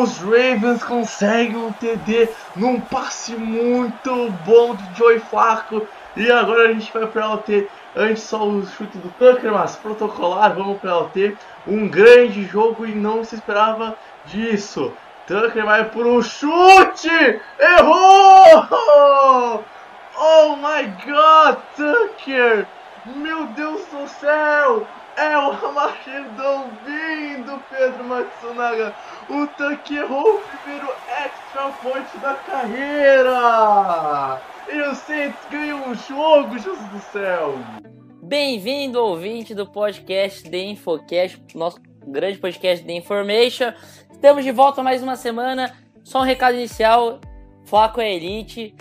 os Ravens conseguem um TD num passe muito bom do Joey Flacco. E agora a gente vai para LT. Antes só o chute do Tucker, mas protocolar, vamos para LT. Um grande jogo e não se esperava disso. Tucker vai pro chute! Errou! Oh my god, Tucker! Meu Deus do céu! É o Armagedon vindo, Pedro Matsunaga! O Tucker errou o primeiro extra point da carreira! E o Saints ganham o jogo, Jesus do céu! Bem-vindo, ouvinte do podcast The Infocast, nosso grande podcast The Information. Estamos de volta mais uma semana. Só um recado inicial: Foco é Elite.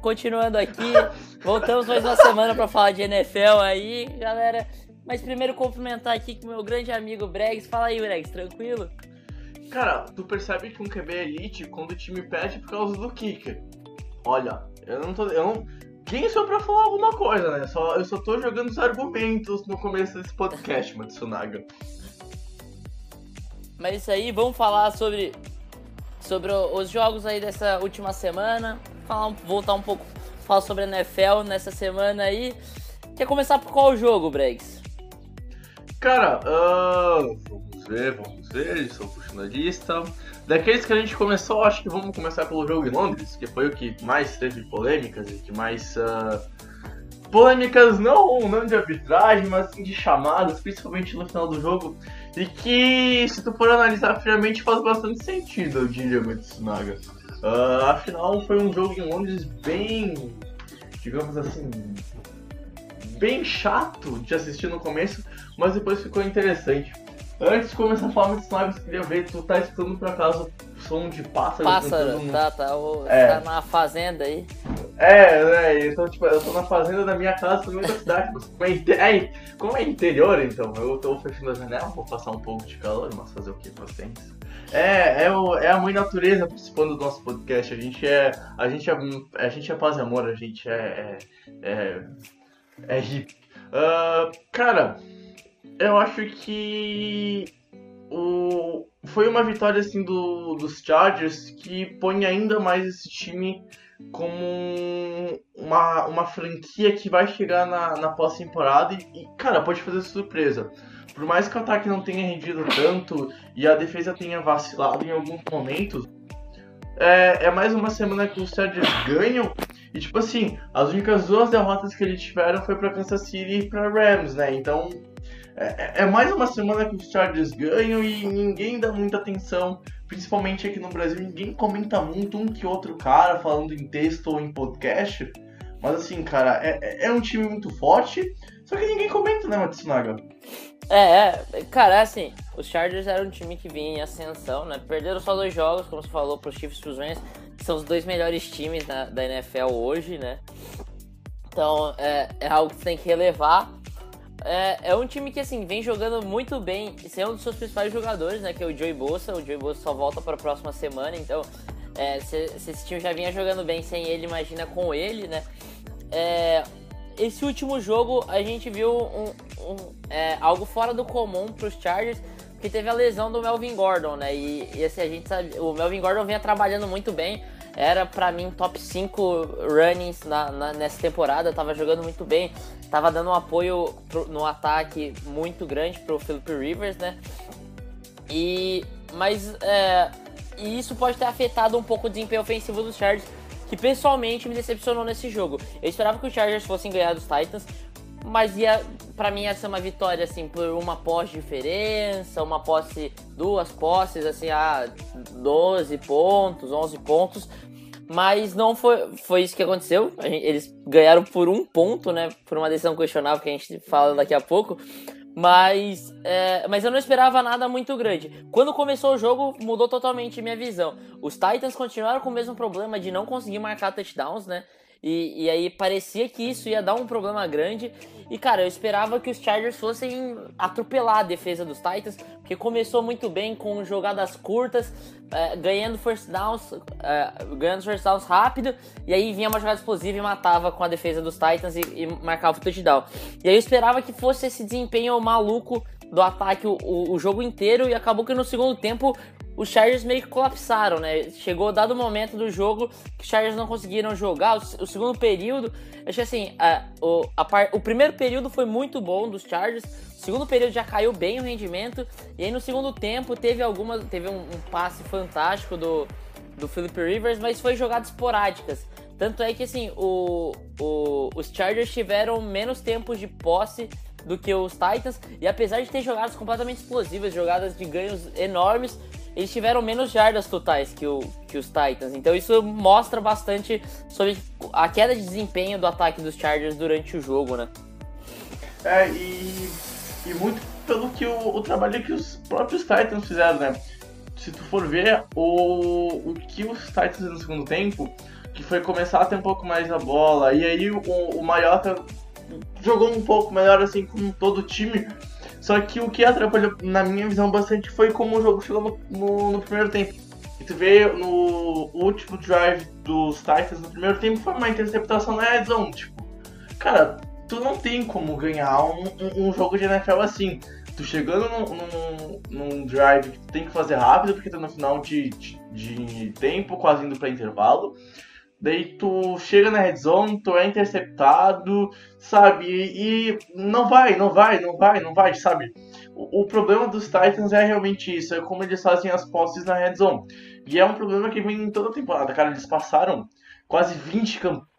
Continuando aqui, voltamos mais uma semana para falar de NFL aí, galera. Mas primeiro cumprimentar aqui com meu grande amigo Bregs. Fala aí, Bregs, tranquilo? Cara, tu percebe que um QB elite quando o time perde por causa do kicker. Olha, eu não tô. Eu não, quem sou pra falar alguma coisa, né? Só, eu só tô jogando os argumentos no começo desse podcast, Matsunaga. Mas isso aí, vamos falar sobre, sobre os jogos aí dessa última semana. Falar, voltar um pouco, falar sobre a NFL nessa semana aí. Quer começar por qual jogo, Bregs? Cara, uh, vamos ver, vamos ver, estou puxando a lista. Daqueles que a gente começou, acho que vamos começar pelo jogo em Londres, que foi o que mais teve polêmicas e que mais. Uh, polêmicas não, não de arbitragem, mas sim de chamadas, principalmente no final do jogo. E que, se tu for analisar friamente, faz bastante sentido, eu diria, Matsunaga. Uh, afinal, foi um jogo em Londres bem, digamos assim, bem chato de assistir no começo, mas depois ficou interessante. Antes de começar a falar muito eu queria ver, tu tá escutando por acaso som de pássaro? Pássaro, tá, tá, o, é. tá na fazenda aí. É, né, então tipo, eu tô na fazenda da minha casa no meio da cidade, mas como é, é, como é interior, então, eu tô fechando a janela, vou passar um pouco de calor, mas fazer o que, paciência. É, é, o, é a mãe natureza participando do nosso podcast, a gente é, a gente é, a gente é paz e amor, a gente é, é, é, é hippie. Uh, cara, eu acho que o, foi uma vitória assim do, dos Chargers que põe ainda mais esse time como uma, uma franquia que vai chegar na, na pós-temporada e, e, cara, pode fazer surpresa. Por mais que o ataque não tenha rendido tanto e a defesa tenha vacilado em alguns momentos, é, é mais uma semana que os Chargers ganham. E tipo assim, as únicas duas derrotas que eles tiveram foi para Kansas City e para Rams, né? Então é, é, é, mais uma semana que os Chargers ganham e ninguém dá muita atenção, principalmente aqui no Brasil, ninguém comenta muito um que outro cara falando em texto ou em podcast. Mas assim, cara, é, é, é um time muito forte, só que ninguém comenta, né, Matsunaga? É, é, cara, assim, os Chargers eram um time que vinha em ascensão, né? Perderam só dois jogos, como você falou, para os Chiefs e os Rams, que são os dois melhores times da, da NFL hoje, né? Então, é, é algo que você tem que relevar. É, é um time que, assim, vem jogando muito bem, e é um dos seus principais jogadores, né? Que é o Joey Bosa. O Joey Bosa só volta para a próxima semana, então, é, se, se, esse time já vinha jogando bem sem ele, imagina com ele, né? É, esse último jogo a gente viu um, um, é, algo fora do comum para os Chargers, que teve a lesão do Melvin Gordon, né? E, e assim, a gente sabe, o Melvin Gordon vinha trabalhando muito bem, era para mim top 5 runnings na, na, nessa temporada, tava jogando muito bem, tava dando um apoio pro, no ataque muito grande pro Philip Rivers, né? E mas é, e isso pode ter afetado um pouco o desempenho ofensivo dos Chargers, que pessoalmente me decepcionou nesse jogo. Eu esperava que os Chargers fossem ganhar dos Titans, mas ia para mim ia ser uma vitória assim por uma posse diferença, uma posse, duas posses assim, a 12 pontos, 11 pontos. Mas não foi, foi isso que aconteceu. Eles ganharam por um ponto, né? Por uma decisão questionável que a gente fala daqui a pouco. Mas, é, mas eu não esperava nada muito grande. Quando começou o jogo, mudou totalmente minha visão. Os Titans continuaram com o mesmo problema de não conseguir marcar touchdowns, né? E, e aí parecia que isso ia dar um problema grande. E cara, eu esperava que os Chargers fossem atropelar a defesa dos Titans, porque começou muito bem com jogadas curtas, é, ganhando first downs, é, ganhando first downs rápido, e aí vinha uma jogada explosiva e matava com a defesa dos Titans e, e marcava o touchdown. E aí eu esperava que fosse esse desempenho maluco do ataque o, o, jogo inteiro e acabou que no segundo tempo os Chargers meio que colapsaram, né? Chegou dado momento do jogo que os Chargers não conseguiram jogar. O, o segundo período, achei assim, a, o, a par, o primeiro período foi muito bom dos Chargers. O segundo período já caiu bem o rendimento. E aí no segundo tempo teve algumas, teve um, um passe fantástico do, do Philip Rivers, mas foi jogadas esporádicas. Tanto é que assim, o, o, os Chargers tiveram menos tempo de posse do que os Titans. E apesar de ter jogadas completamente explosivas, jogadas de ganhos enormes, eles tiveram menos jardas totais que, o, que os Titans. Então isso mostra bastante sobre a queda de desempenho do ataque dos Chargers durante o jogo, né? É, e, e muito pelo que o, o trabalho que os próprios Titans fizeram, né? Se tu for ver o, o que os Titans no segundo tempo, que foi começar a ter um pouco mais a bola, e aí o, o Maiota jogou um pouco melhor assim com todo o time, só que o que atrapalhou, na minha visão, bastante foi como o jogo chegou no, no, no primeiro tempo. E tu vê no último drive dos Titans no primeiro tempo foi uma interceptação na red zone. Tipo, cara, tu não tem como ganhar um, um, um jogo de NFL assim. Tu chegando num, num, num, drive que tu tem que fazer rápido, porque tá no final de, de, de tempo, quase indo para intervalo. Daí tu chega na red zone, tu é interceptado, sabe? E, não vai, não vai, não vai, não vai, sabe? O, o, problema dos Titans é realmente isso, é como eles fazem as posses na red zone. E é um problema que vem em toda a temporada, cara. Eles passaram quase 20 campanhas.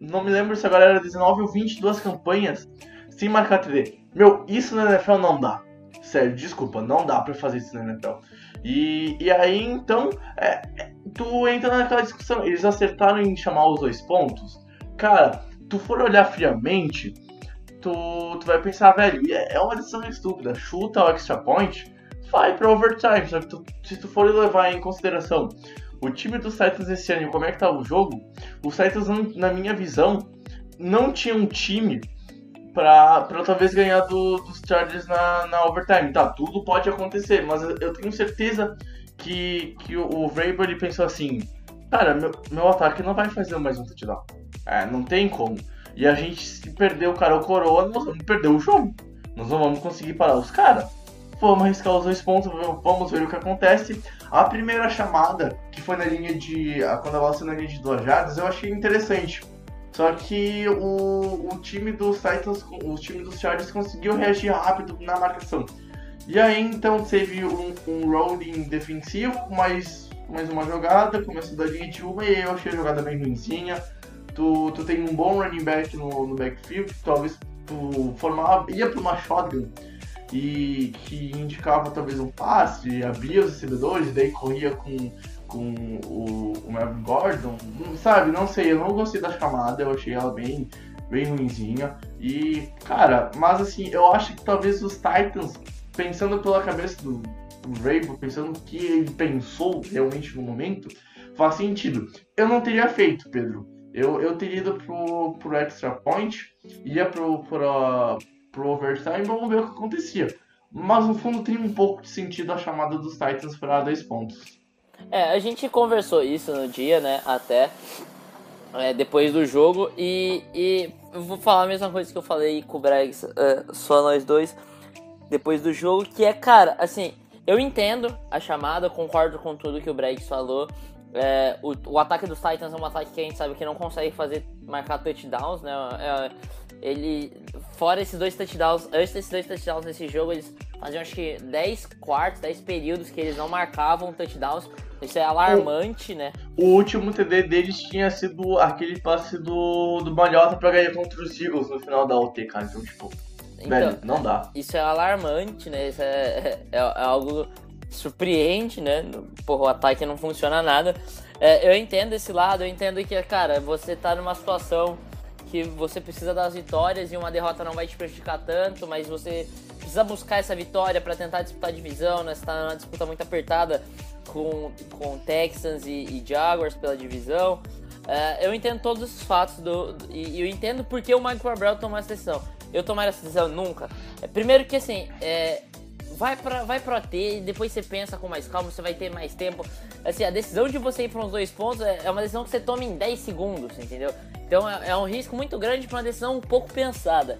Não me lembro se agora era 19 ou 22 campanhas sem marcar TD. Meu, isso na NFL não dá. Sério, desculpa, não dá pra fazer isso na NFL. E, e aí, então, é, tu entra naquela discussão. Eles acertaram em chamar os dois pontos. Cara, tu for olhar friamente, tu, tu vai pensar, velho, é, é uma decisão estúpida. Chuta o extra point, vai pra overtime. Só que tu, se tu for levar em consideração o time dos Titans esse ano e como é que tá o jogo, os Titans, na minha visão, não tinha um time pra, pra talvez ganhar do, dos Chargers na, na overtime. Tá, tudo pode acontecer, mas eu tenho certeza que, que o, o Vrabel pensou assim, cara, meu, meu ataque não vai fazer mais um touchdown. É, não tem como. E a gente, se perder o cara o coroa, nós vamos perder o jogo. Nós não vamos conseguir parar os caras. Vamos arriscar os dois pontos, vamos ver o que acontece. A primeira chamada, que foi na linha de. Quando ela saiu na linha de duas jardas, eu achei interessante. Só que o, o time dos Titans, o time dos Chargers conseguiu reagir rápido na marcação. E aí então teve um, um rolling defensivo, mais, mais uma jogada, começou da linha de uma e eu achei a jogada bem ruimzinha. Tu, tu tem um bom running back no, no backfield, talvez tu formava, ia para uma shotgun e que indicava talvez um passe, abria os recebedores, daí corria com, com o, o Melvin Gordon, sabe? Não sei, eu não gostei da chamada, eu achei ela bem, bem ruimzinha. E, cara, mas assim, eu acho que talvez os Titans pensando pela cabeça do, do pensando o que ele pensou realmente no momento, faz sentido. Eu não teria feito, Pedro. Eu, eu teria ido pro, pro extra point, ia pro, pro, pro overtime, vamos ver o que acontecia. Mas no fundo tem um pouco de sentido a chamada dos Titans para dois pontos. É, a gente conversou isso no dia, né? Até é, depois do jogo. E, e eu vou falar a mesma coisa que eu falei com o Bregs, é, só nós dois depois do jogo, que é, cara, assim, eu entendo a chamada, concordo com tudo que o Bregs falou. É, o, o, ataque dos Titans é um ataque que a gente sabe que não consegue fazer marcar touchdowns, né? É, ele, fora esses dois touchdowns, antes desses dois touchdowns nesse jogo, eles faziam acho que 10 quartos, 10 períodos que eles não marcavam touchdowns. Isso é alarmante, o, né? O último TD deles tinha sido aquele passe do, do Malhota pra ganhar contra os Eagles no final da OT, cara. Então, tipo, então, Velho, não dá. Isso é alarmante, né? Isso é, é, é algo surpreende, né? Porra, o ataque não funciona nada. É, eu entendo esse lado, eu entendo que, cara, você tá numa situação que você precisa das vitórias e uma derrota não vai te prejudicar tanto, mas você precisa buscar essa vitória para tentar disputar a divisão, né? Você tá numa disputa muito apertada com, com Texans e, e Jaguars pela divisão. É, eu entendo todos esses fatos do, do, e eu entendo porque o Mike Gabriel tomou essa decisão eu tomar essa decisão nunca. É, primeiro que assim, é, vai para vai pro AT e depois você pensa com mais calma, você vai ter mais tempo. Assim, a decisão de você ir para uns dois pontos é, é uma decisão que você toma em 10 segundos, entendeu? Então é, é um risco muito grande para uma decisão um pouco pensada.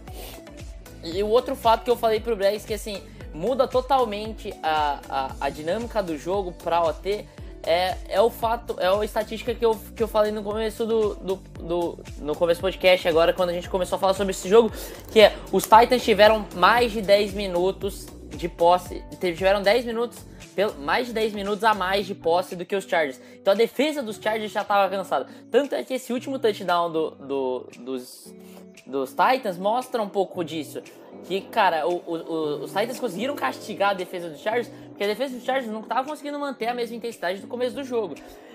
E o outro fato que eu falei pro Bregs que assim, muda totalmente a, a, a dinâmica do jogo pra OT é, é o fato, é a estatística que eu, que eu falei no começo do, do, do, no começo do podcast, agora quando a gente começou a falar sobre esse jogo, que é os Titans tiveram mais de 10 minutos de posse, tiveram 10 minutos, mais de 10 minutos a mais de posse do que os Chargers. Então a defesa dos Chargers já estava cansada. Tanto é que esse último touchdown do, do, dos, dos Titans mostra um pouco disso. Que, cara, o, o, os Titans conseguiram castigar a defesa dos Chargers, porque a defesa dos Chargers não estava conseguindo manter a mesma intensidade do começo do jogo.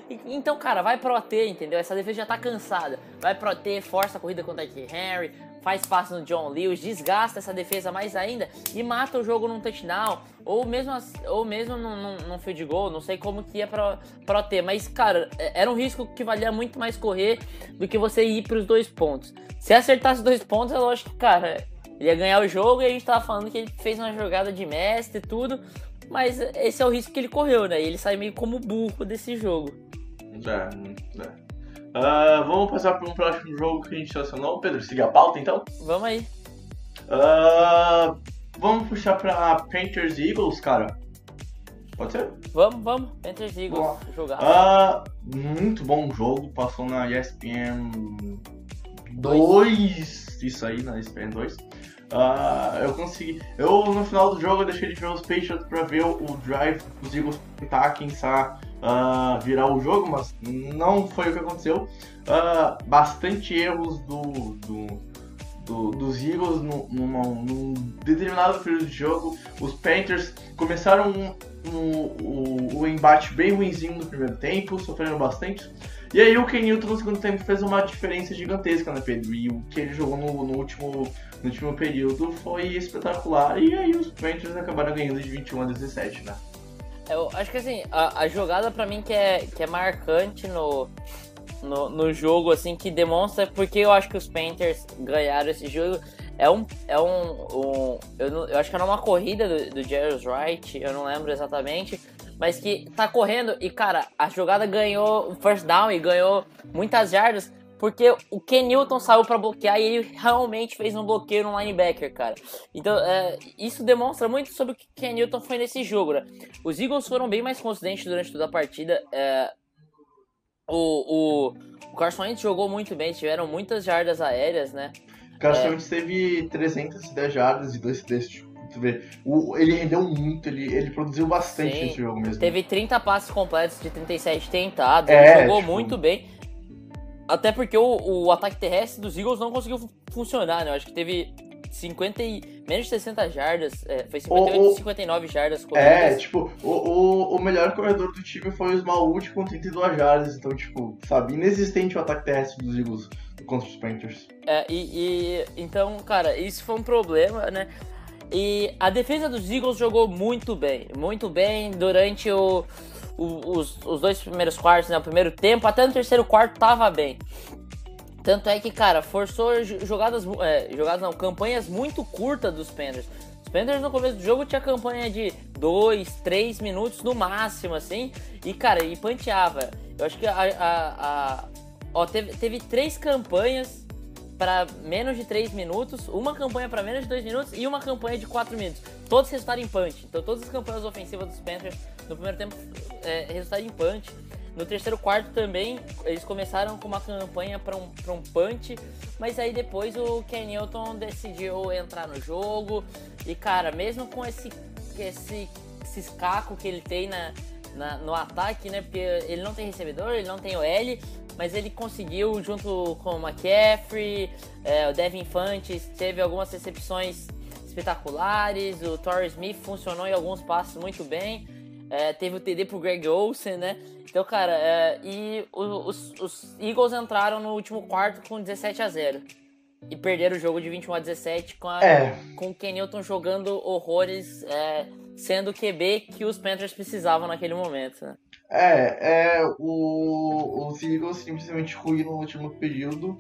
E, então, cara, vai pro AT, entendeu? Essa defesa já tá cansada. Vai pro AT, força a corrida contra o Henry, faz passe no John Lewis, desgasta essa defesa mais ainda e mata o jogo num touchdown. Ou mesmo, ou mesmo num, num, num field goal, não sei como que ia pro, pro ter. Mas, cara, é, era um risco que valia muito mais correr do que você ir pros dois pontos. Se acertasse dois pontos, é lógico que, cara, ele ia ganhar o jogo e a gente tava falando que ele fez uma jogada de mestre e tudo. Mas esse é o risco que ele correu, né? E ele sai meio como burro desse jogo. É, é. Uh, vamos passar para um próximo jogo que a gente selecionou. Pedro, siga a pauta então? Vamos aí. Uh, vamos puxar para Panthers e Eagles, cara. Pode ser? Vamos, vamos. Panthers e Eagles jogar. Uh, muito bom jogo. Passou na ESPN 2. Isso aí, na ESPN 2. Uh, eu consegui. Eu no final do jogo eu deixei de ver os Patriots para ver o drive os Eagles tentar, quem sabe uh, virar o jogo, mas não foi o que aconteceu. Uh, bastante erros do, do, do dos Eagles num, num, num, determinado período de jogo. Os Panthers começaram um, um, o, o embate bem ruimzinho no primeiro tempo, sofrendo bastante. E aí o Ken Newton no segundo tempo fez uma diferença gigantesca, né, Pedro? E o que ele jogou no, no último, no último período foi espetacular. E aí os Panthers acabaram ganhando de 21 a 17, né? Eu acho que assim, a, a jogada para mnão que é, que é marcante no, no, no, jogo, assim, que demonstra porque eu acho que os Panthers ganharam esse jogo. É um. É um, um eu, não, eu, acho que era uma corrida do, do Jairus Wright, eu não lembro exatamente. Mas que tá correndo e, cara, a jogada ganhou o first down e ganhou muitas jardas porque o Ken Newton saiu para bloquear e ele realmente fez um bloqueio no linebacker, cara. Então, é, isso demonstra muito sobre o que Ken Newton foi nesse jogo, né? Os Eagles foram bem mais consistentes durante toda a partida. É, o, o, o Carson Wentz jogou muito bem, tiveram muitas jardas aéreas, né? O Carson é, Wentz teve 310 jardas e dois testes. O, ele rendeu muito, ele, ele produziu bastante Sim, nesse jogo mesmo. Teve 30 passes completos de 37 tentados, é, ele jogou tipo... muito bem. Até porque o, o ataque terrestre dos Eagles não conseguiu funcionar, né? Eu acho que teve 50 e, menos de 60 jardas, é, foi 58 o, 59 jardas corridas. É, tipo, o, o, o melhor corredor do time foi o Smallwood com 32 jardas, então, tipo, sabe, inexistente o ataque terrestre dos Eagles contra os Panthers. É, e, e então, cara, isso foi um problema, né? E a defesa dos Eagles jogou muito bem, muito bem durante o, os, os dois primeiros quartos, né? O primeiro tempo, até no terceiro quarto tava bem. Tanto é que, cara, forçou jogadas, é, jogadas não, campanhas muito curtas dos Panthers. Os Panthers no começo do jogo tinha campanha de 2, 3 minutos no máximo, assim. E, cara, e panteava. Eu acho que a. a, a ó, teve, teve três campanhas para menos de 3 minutos, uma campanha para menos de 2 minutos e uma campanha de 4 minutos. Todos resultaram em punch. Então todas as campanhas ofensivas dos Panthers no primeiro tempo é, resultaram em punch. No terceiro quarto também, eles começaram com uma campanha para um, um punch, mas aí depois o Ken Newton decidiu entrar no jogo. E cara, mesmo com esse, esse, esse que ele tem na, na, no ataque, né? Porque ele não tem recebedor, ele não tem o L, mas ele conseguiu, junto com o McCaffrey, é, o Devin Fantes, teve algumas recepções espetaculares, o Torres Smith funcionou em alguns passos muito bem, é, teve o TD pro Greg Olsen, né? Então, cara, é, e os, os, Eagles entraram no último quarto com 17 a 0 e perderam o jogo de 21 a 17 com, a, é. com o Kenilton jogando horrores, é, sendo o QB que os Panthers precisavam naquele momento, né? É, é o, os Eagles simplesmente ruíram no último período.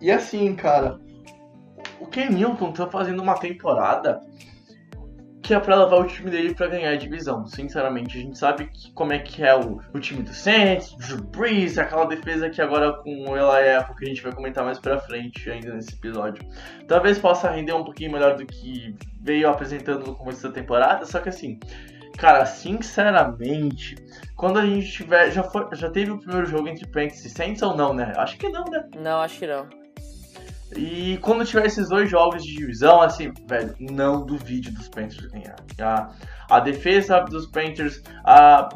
E assim, cara, Ken Newton tá fazendo uma temporada que é pra levar o time dele pra ganhar a divisão. Sinceramente, a gente sabe que, como é que é o, o time do Saints, Drew Brees, aquela defesa que agora com o Eli Apple, que a gente vai comentar mais pra frente ainda nesse episódio. Talvez possa render um pouquinho melhor do que veio apresentando no começo da temporada, só que assim, cara, sinceramente, quando a gente tiver. Já, foi, já teve o primeiro jogo entre Panthers e Saints ou não, né? Acho que não, né? Não, acho que não. E quando tiver esses dois jogos de divisão, assim, velho, não duvide dos Panthers ganhar. A, a defesa dos Panthers, a,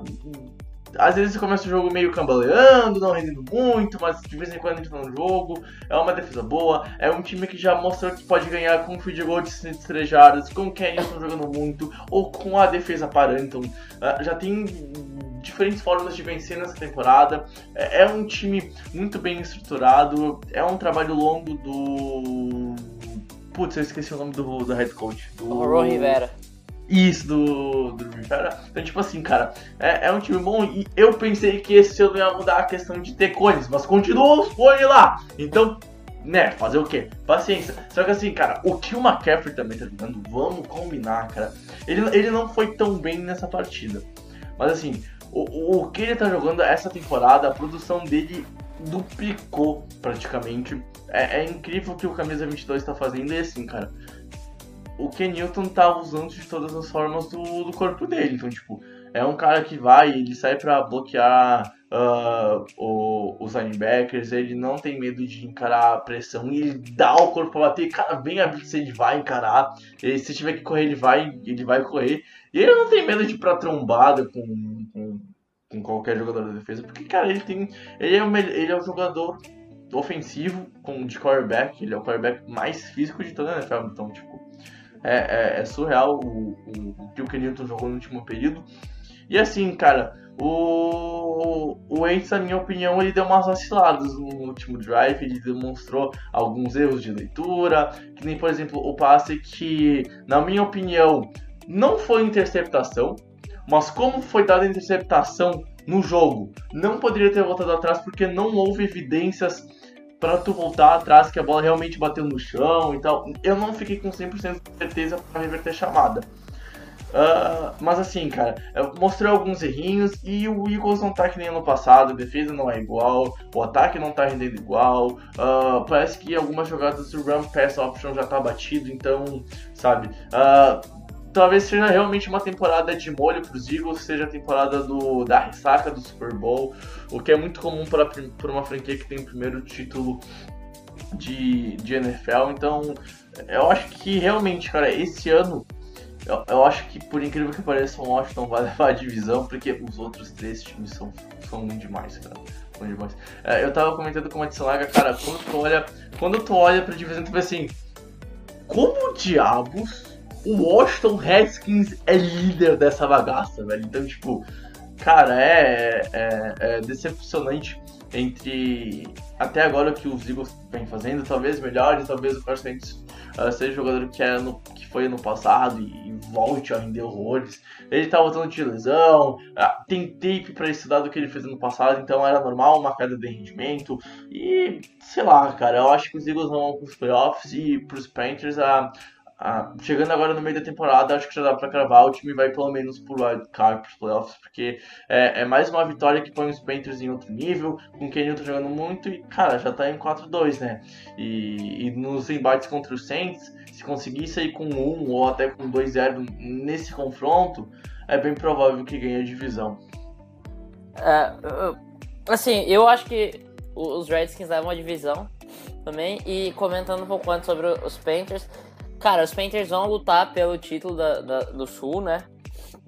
às vezes começa o jogo meio cambaleando, não rendendo muito, mas de vez em quando entra no jogo. É uma defesa boa, é um time que já mostrou que pode ganhar com o field goal de 3 jardas, com o Kenyon jogando muito, ou com a defesa parando. Uh, já tem diferentes formas de vencer nessa temporada. É, é, um time muito bem estruturado, é um trabalho longo do. Putz, eu esqueci o nome do, do head coach. Do... O Ron Rivera. Isso, do, do Rivera. Então, tipo assim, cara, é, é, um time bom e eu pensei que esse ano ia mudar a questão de ter cones, mas continua os cones lá. Então, né, fazer o quê? Paciência. Só que assim, cara, o que o McCaffrey também tá jogando, vamos combinar, cara. Ele, ele não foi tão bem nessa partida. Mas assim, o, o que ele tá jogando essa temporada, a produção dele duplicou praticamente. É, é incrível o que o Camisa 22 tá fazendo e assim, cara. O Ken Newton tá usando de todas as formas do, do corpo dele. Então, tipo, é um cara que vai, ele sai para bloquear uh, o, os linebackers, ele não tem medo de encarar a pressão ele dá o corpo pra bater. Cara, bem a se ele vai encarar. Ele, se tiver que correr, ele vai, ele vai correr. E ele não tem medo de ir pra trombada com, com, com qualquer jogador da defesa, porque, cara, ele tem. Ele é, o, ele é o jogador ofensivo com, de quarterback, ele é o quarterback mais físico de toda a NFL, então, tipo, é, é, é surreal o, o, o, que o Kenilton jogou no último período. E assim, cara, o, o Wentz, na minha opinião, ele deu umas vaciladas no último drive, ele demonstrou alguns erros de leitura, que nem, por exemplo, o passe que, na minha opinião, não foi interceptação, mas como foi dada a interceptação no jogo, não poderia ter voltado atrás porque não houve evidências para tu voltar atrás que a bola realmente bateu no chão e tal. Eu não fiquei com 100% de certeza para reverter a chamada. Uh, mas assim, cara, mostrou alguns errinhos e o Eagles não tá que nem ano passado, a defesa não é igual, o ataque não tá rendendo igual, uh, parece que algumas jogadas do Run Pass Option já tá batido, então, sabe, uh, talvez seja realmente uma temporada de molho para os Eagles, seja a temporada do, da ressaca do Super Bowl, o que é muito comum para uma franquia que tem o primeiro título de, de NFL. Então, eu acho que realmente, cara, esse ano, eu, eu acho que por incrível que pareça, o Washington vai levar a divisão, porque os outros três times são, são demais, cara. São demais. É, eu tava comentando com a Matsalaga, cara, quando tu olha, quando tu olha pra divisão, tu vê assim, como diabos o Washington Redskins é líder dessa bagaça, velho. Então, tipo, cara, é, é, é decepcionante entre até agora o que os Eagles vem fazendo, talvez melhores, talvez o Carson Wentz uh, seja jogador que, é no, que foi no passado e, e, volte a render horrores. Ele tá voltando de lesão, uh, tem tape para estudar do que ele fez no passado, então era normal uma queda de rendimento. E sei lá, cara, eu acho que os Eagles vão para os playoffs e para os Panthers a, ah, chegando agora no meio da temporada, acho que já dá para cravar. O time vai pelo menos por wildcard pros playoffs, porque é, é, mais uma vitória que põe os Panthers em outro nível. Com quem tô jogando muito e, cara, já tá em 4-2, né? E, e, nos embates contra os Saints, se conseguir sair com 1 ou até com 2-0 nesse confronto, é bem provável que ganhe a divisão. É, assim, eu acho que os Redskins levam a divisão também. E comentando um pouco antes sobre os Panthers. Cara, os Panthers vão lutar pelo título da, da, do Sul, né?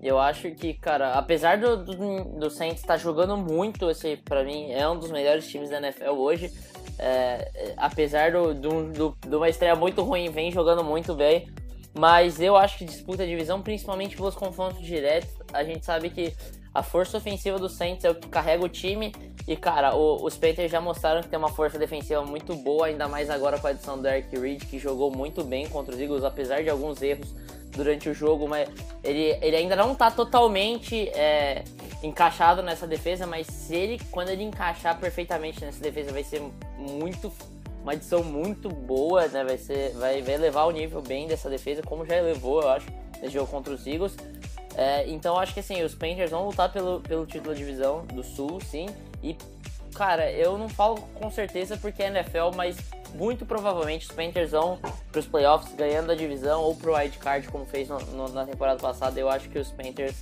Eu acho que, cara, apesar do, do, do Saints estar tá jogando muito, esse para mim é um dos melhores times da NFL hoje. É, apesar do, do, do, de uma estreia muito ruim, vem jogando muito bem. Mas eu acho que disputa a divisão, principalmente pelos confrontos diretos. A gente sabe que a força ofensiva do Saints é o que carrega o time. E, cara, o, os Panthers já mostraram que tem uma força defensiva muito boa, ainda mais agora com a adição do Eric Reed, que jogou muito bem contra os Eagles, apesar de alguns erros durante o jogo, mas ele, ele ainda não tá totalmente é, encaixado nessa defesa, mas se ele, quando ele encaixar perfeitamente nessa defesa, vai ser muito uma adição muito boa, né? Vai ser vai, vai levar o nível bem dessa defesa, como já elevou, eu acho nesse jogo contra os Eagles. É, então acho que assim, os Panthers vão lutar pelo, pelo título da divisão do Sul, sim. E, cara, eu não falo com certeza porque é NFL, mas muito provavelmente os Panthers vão para os playoffs ganhando a divisão ou pro wild card, como fez no, no, na temporada passada. Eu acho que os Panthers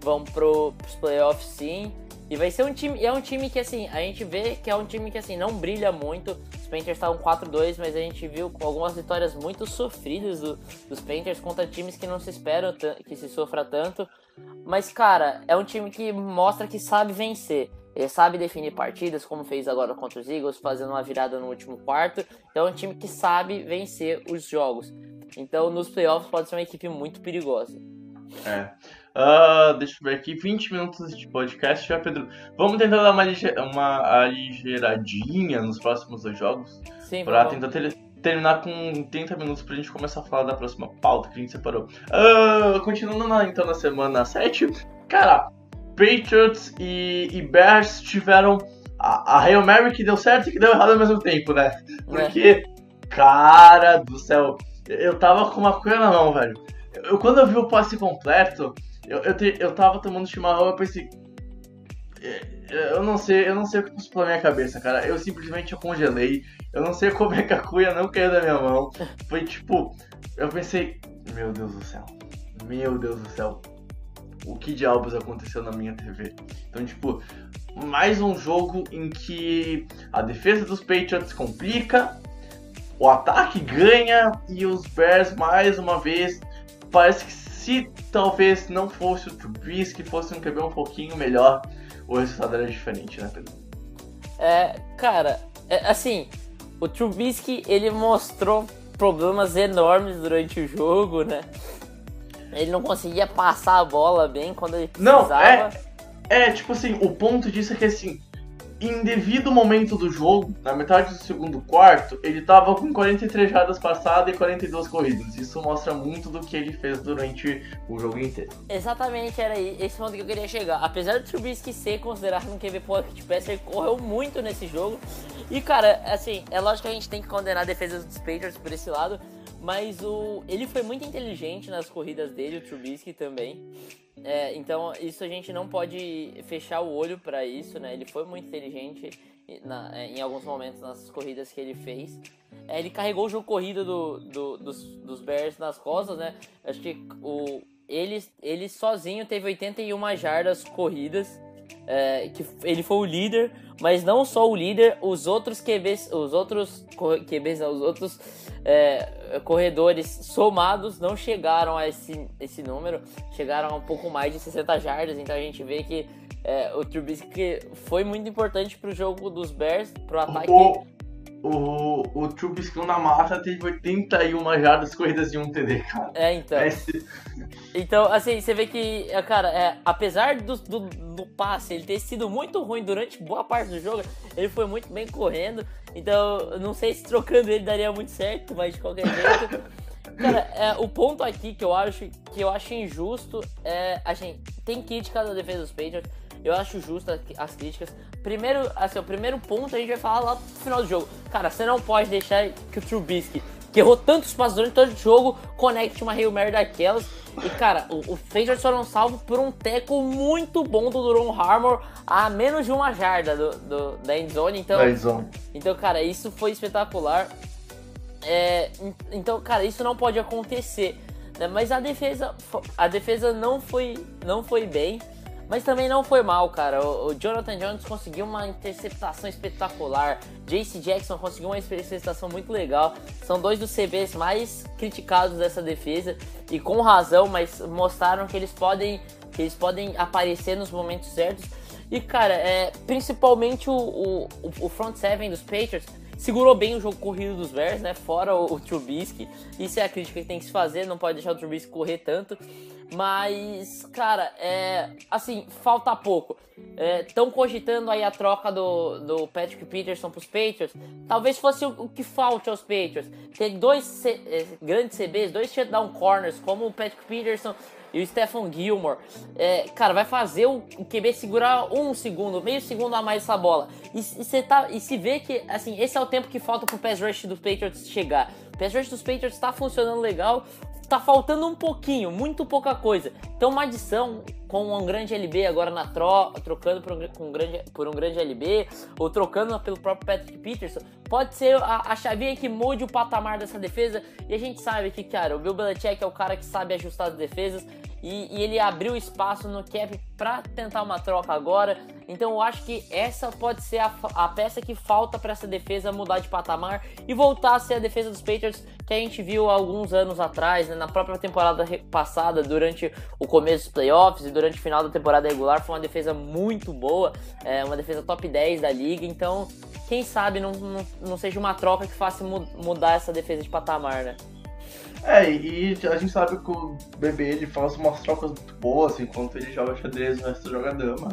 vão pro, pros playoffs sim. E vai ser um time, é um time que assim, a gente vê que é um time que assim não brilha muito. Os Panthers estavam 4-2, mas a gente viu algumas vitórias muito sofridas do, dos Panthers contra times que não se esperam que se sofra tanto. Mas cara, é um time que mostra que sabe vencer. Ele sabe definir partidas, como fez agora contra os Eagles, fazendo uma virada no último quarto. Então é um time que sabe vencer os jogos. Então nos playoffs pode ser uma equipe muito perigosa. É. Uh, deixa eu ver aqui, 20 minutos de podcast já, Pedro. Vamos tentar dar uma, uma aligeiradinha nos próximos dois jogos? Sim, Pra vamos. tentar ter terminar com 30 minutos pra gente começar a falar da próxima pauta que a gente separou. Uh, continuando na, então na semana 7, cara, Patriots e, e Bears tiveram a, a Hail Mary que deu certo e que deu errado ao mesmo tempo, né? Porque, é. cara do céu, eu tava com uma coisa na mão, velho. Eu, quando eu vi o passe completo, eu, eu, te, eu tava tomando chimarrão, eu pensei. É, eu não sei, eu não sei o que passou pela minha cabeça, cara. Eu simplesmente congelei. Eu não sei como é que a cuia não caiu da minha mão. Foi tipo, eu pensei, meu Deus do céu. Meu Deus do céu. O que diabos aconteceu na minha TV? Então, tipo, mais um jogo em que a defesa dos Patriots complica, o ataque ganha e os Bears mais uma vez parece que se talvez não fosse o Trubisky, fosse um QB um pouquinho melhor, o resultado era diferente, né, Pedro? É, cara, é, assim, o Trubisky ele mostrou problemas enormes durante o jogo, né? Ele não conseguia passar a bola bem quando ele precisava. Não, é, é tipo assim, o ponto disso é que assim, em devido momento do jogo, na metade do segundo quarto, ele tava com 43 jardas passadas e 42 corridas. Isso mostra muito do que ele fez durante o jogo inteiro. Exatamente, era esse ponto que eu queria chegar. Apesar do Trubisky ser considerado um QB pocket passer, ele correu muito nesse jogo. E, cara, assim, é lógico que a gente tem que condenar a defesa dos Patriots por esse lado, mas o ele foi muito inteligente nas corridas dele, o Trubisky também. É, então, isso a gente não pode fechar o olho para isso, né? Ele foi muito inteligente na, é, em alguns momentos nas corridas que ele fez. É, ele carregou o jogo corrido do, do, dos, dos Bears nas costas, né? Acho que o, ele, ele sozinho teve 81 jardas corridas. É, que ele foi o líder, mas não só o líder, os outros QBs, os outros QBs, os outros é, corredores somados não chegaram a esse, esse número, chegaram a um pouco mais de 60 jardas, então a gente vê que é, o Trubisky foi muito importante para o jogo dos Bears, para o ataque. O, o Trubisky na massa teve 81 jardas corridas de um TD, cara. É, então. Esse... Então, assim, você vê que, cara, é, apesar do, do, do, passe ele ter sido muito ruim durante boa parte do jogo, ele foi muito bem correndo. Então, não sei se trocando ele daria muito certo, mas de qualquer jeito. cara, é, o ponto aqui que eu acho que eu acho injusto é. A gente tem crítica da defesa dos Patriots. Eu acho justo as críticas. Primeiro, assim, o primeiro ponto a gente vai falar lá no final do jogo. Cara, você não pode deixar que o Trubisky, que errou tantos passos durante todo o jogo, conecte uma Hail Mary daquelas. E, cara, o, o Patriots foram salvos por um teco muito bom do Duron Harmor a menos de uma jarda do, do da endzone. Então, endzone. então, cara, isso foi espetacular. É, então, cara, isso não pode acontecer. Né? Mas a defesa, a defesa não foi, não foi bem. Mas também não foi mal, cara. O, Jonathan Jones conseguiu uma interceptação espetacular. Jace Jackson conseguiu uma interceptação muito legal. São dois dos CBs mais criticados dessa defesa. E com razão, mas mostraram que eles podem, que eles podem aparecer nos momentos certos. E, cara, é, principalmente o, o, o front seven dos Patriots segurou bem o jogo corrido dos Bears, né? Fora o, o Trubisky. Isso é a crítica que tem que se fazer, não pode deixar o Trubisky correr tanto. Mas, cara, é. Assim, falta pouco. Estão é, cogitando aí a troca do, do Patrick Peterson para os Patriots. Talvez fosse o, o, que falte aos Patriots. Tem dois C, é, grandes CBs, dois shutdown corners, como o Patrick Peterson e o Stephen Gilmore. É, cara, vai fazer o, QB segurar um segundo, meio segundo a mais essa bola. E, e, tá, e se vê que, assim, esse é o tempo que falta pro pass rush dos Patriots chegar. O pass rush dos Patriots está funcionando legal. Tá faltando um pouquinho, muito pouca coisa. Então uma adição com um grande LB agora na tro, trocando por um, um grande, por um grande LB, ou trocando pelo próprio Patrick Peterson, pode ser a, a chavinha que mude o patamar dessa defesa. E a gente sabe que, cara, o Bill Belichick é o cara que sabe ajustar as defesas. E, e, ele abriu espaço no cap para tentar uma troca agora. Então eu acho que essa pode ser a, a peça que falta para essa defesa mudar de patamar e voltar a ser a defesa dos Patriots que a gente viu alguns anos atrás, né, na própria temporada passada, durante o começo dos playoffs e durante o final da temporada regular. Foi uma defesa muito boa, é, uma defesa top 10 da liga. Então, quem sabe não, não, não seja uma troca que faça mudar essa defesa de patamar, né? É, e a gente sabe que o bebê ele faz umas trocas muito boas enquanto ele joga xadrez, o resto joga dama.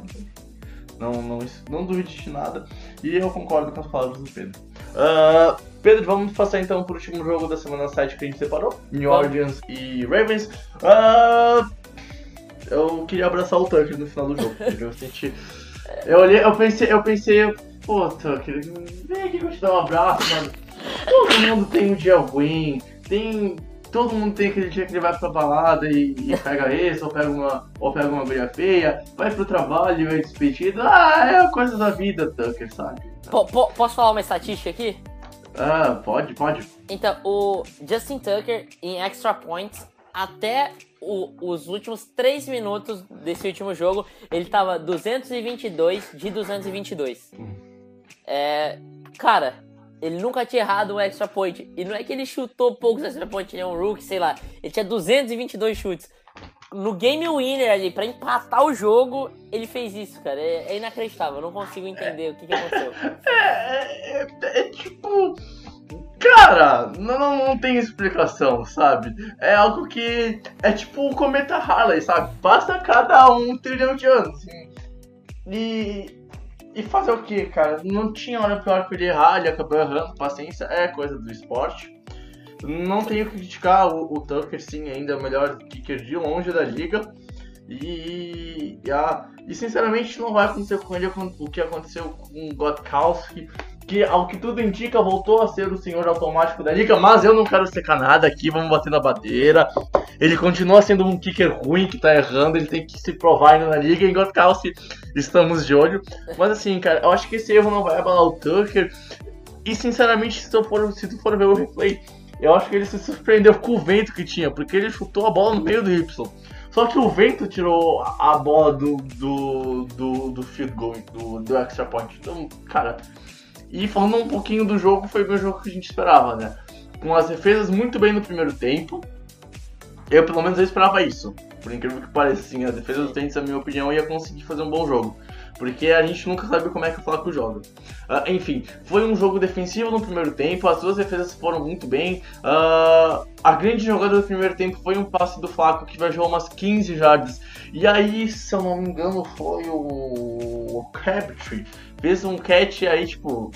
Não, não, não duvide de nada. E eu concordo com as palavras do Pedro. Uh, Pedro, vamos passar então para o último jogo da semana 7 que a gente separou: New Orleans e Ravens. Uh, eu queria abraçar o Tucker no final do jogo. eu senti. Eu olhei, eu pensei, eu pensei, pô, Tucker, vem aqui que eu te dar um abraço, mano. Todo mundo tem um dia ruim, tem todo mundo tem aquele dia que ele vai pra balada e, e pega esse, ou pega uma, ou pega uma guria feia, vai pro trabalho e é despedido. Ah, é a coisa da vida, Tucker, sabe? P posso falar uma estatística aqui? Ah, pode, pode. Então, o Justin Tucker em extra points, até o, os últimos 3 minutos desse último jogo, ele tava 222 de 222. Hum. É, cara, ele nunca tinha errado um extra point. E não é que ele chutou poucos extra points, ele é um rookie, sei lá. Ele tinha 222 chutes. No game winner ali, pra empatar o jogo, ele fez isso, cara. É, é inacreditável. Eu não consigo entender é, o que, que aconteceu. É, é, é, tipo. Cara, não, não tem explicação, sabe? É algo que é tipo o cometa Harley, sabe? Passa cada um trilhão de anos. Assim. E e fazer o que, cara? Não tinha hora pior que ele errar, ele acabou errando, paciência, é coisa do esporte. Não tenho que criticar o, o Tucker, sim, ainda é o melhor kicker de longe da liga. E, e, a, e sinceramente não vai acontecer com ele o que aconteceu com o Gotkowski, que ao que tudo indica voltou a ser o senhor automático da liga, mas eu não quero secar nada aqui, vamos bater na bateira. Ele continua sendo um kicker ruim que tá errando, ele tem que se provar ainda na liga, enquanto Calci estamos de olho. Mas assim, cara, eu acho que esse erro não vai abalar o Tucker. E sinceramente, se tu for, se tu for ver o replay, eu acho que ele se surpreendeu com o vento que tinha, porque ele chutou a bola no meio do Y. Só que o vento tirou a bola do, do, do, do field goal, do, do extra point. Então, cara, e falando um pouquinho do jogo, foi o jogo que a gente esperava, né? Com as defesas muito bem no primeiro tempo. Eu, pelo menos, eu esperava isso. Por incrível que pareça, assim, a defesa dos Saints, na minha opinião, ia conseguir fazer um bom jogo. Porque a gente nunca sabe como é que o Flaco joga. Uh, enfim, foi um jogo defensivo no primeiro tempo, as duas defesas foram muito bem. Uh, a grande jogada do primeiro tempo foi um passe do Flaco que viajou umas 15 jardas. E aí, se eu não me engano, foi o, o Crabtree fez um catch aí, tipo,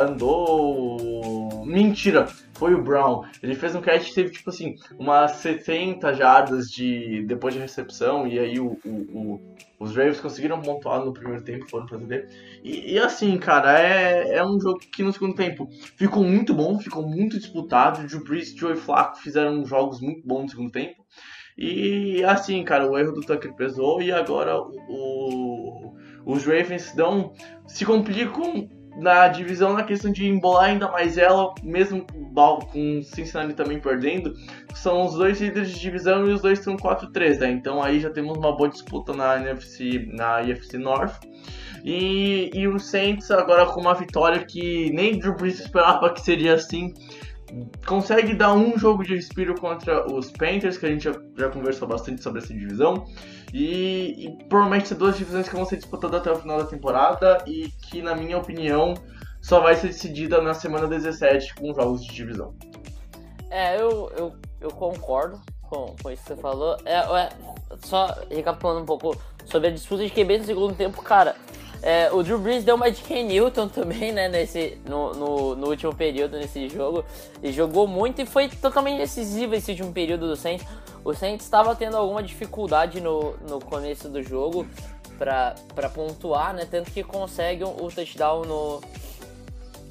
andou. Mentira! Foi o Brown. Ele fez um catch que teve, tipo assim, umas 70 jardas de, depois de recepção. E aí o, o, o, os Ravens conseguiram pontuar no primeiro tempo, foram pra CD. E, e, assim, cara, é, é um jogo que no segundo tempo ficou muito bom, ficou muito disputado. O Brees Joey Flacco fizeram jogos muito bons no segundo tempo. E assim, cara, o erro do Tucker pesou e agora o, os Ravens dão, se complicam na divisão na questão de embolar ainda mais ela, mesmo com Cincinnati também perdendo, são os dois líderes de divisão e os dois estão 4-3, né? Então aí já temos uma boa disputa na NFC, na IFC North. E, e o Saints agora com uma vitória que nem Drew Brees esperava que seria assim, consegue dar um jogo de respiro contra os Panthers, que a gente já, já conversou bastante sobre essa divisão. E, e provavelmente ser duas divisões que vão ser disputadas até o final da temporada e que, na minha opinião, só vai ser decidida na semana 17 com jogos de divisão. É, eu, eu, eu concordo com, com isso que você falou. É, é, só recapitulando um pouco sobre a disputa de QB no segundo tempo, cara. É, o Drew Brees deu uma de Ken Newton também, né, nesse, no, no, no, último período nesse jogo. E jogou muito e foi totalmente decisivo esse último período do Saints. O Saints estava tendo alguma dificuldade no, no começo do jogo para pontuar, né, tanto que consegue o touchdown no,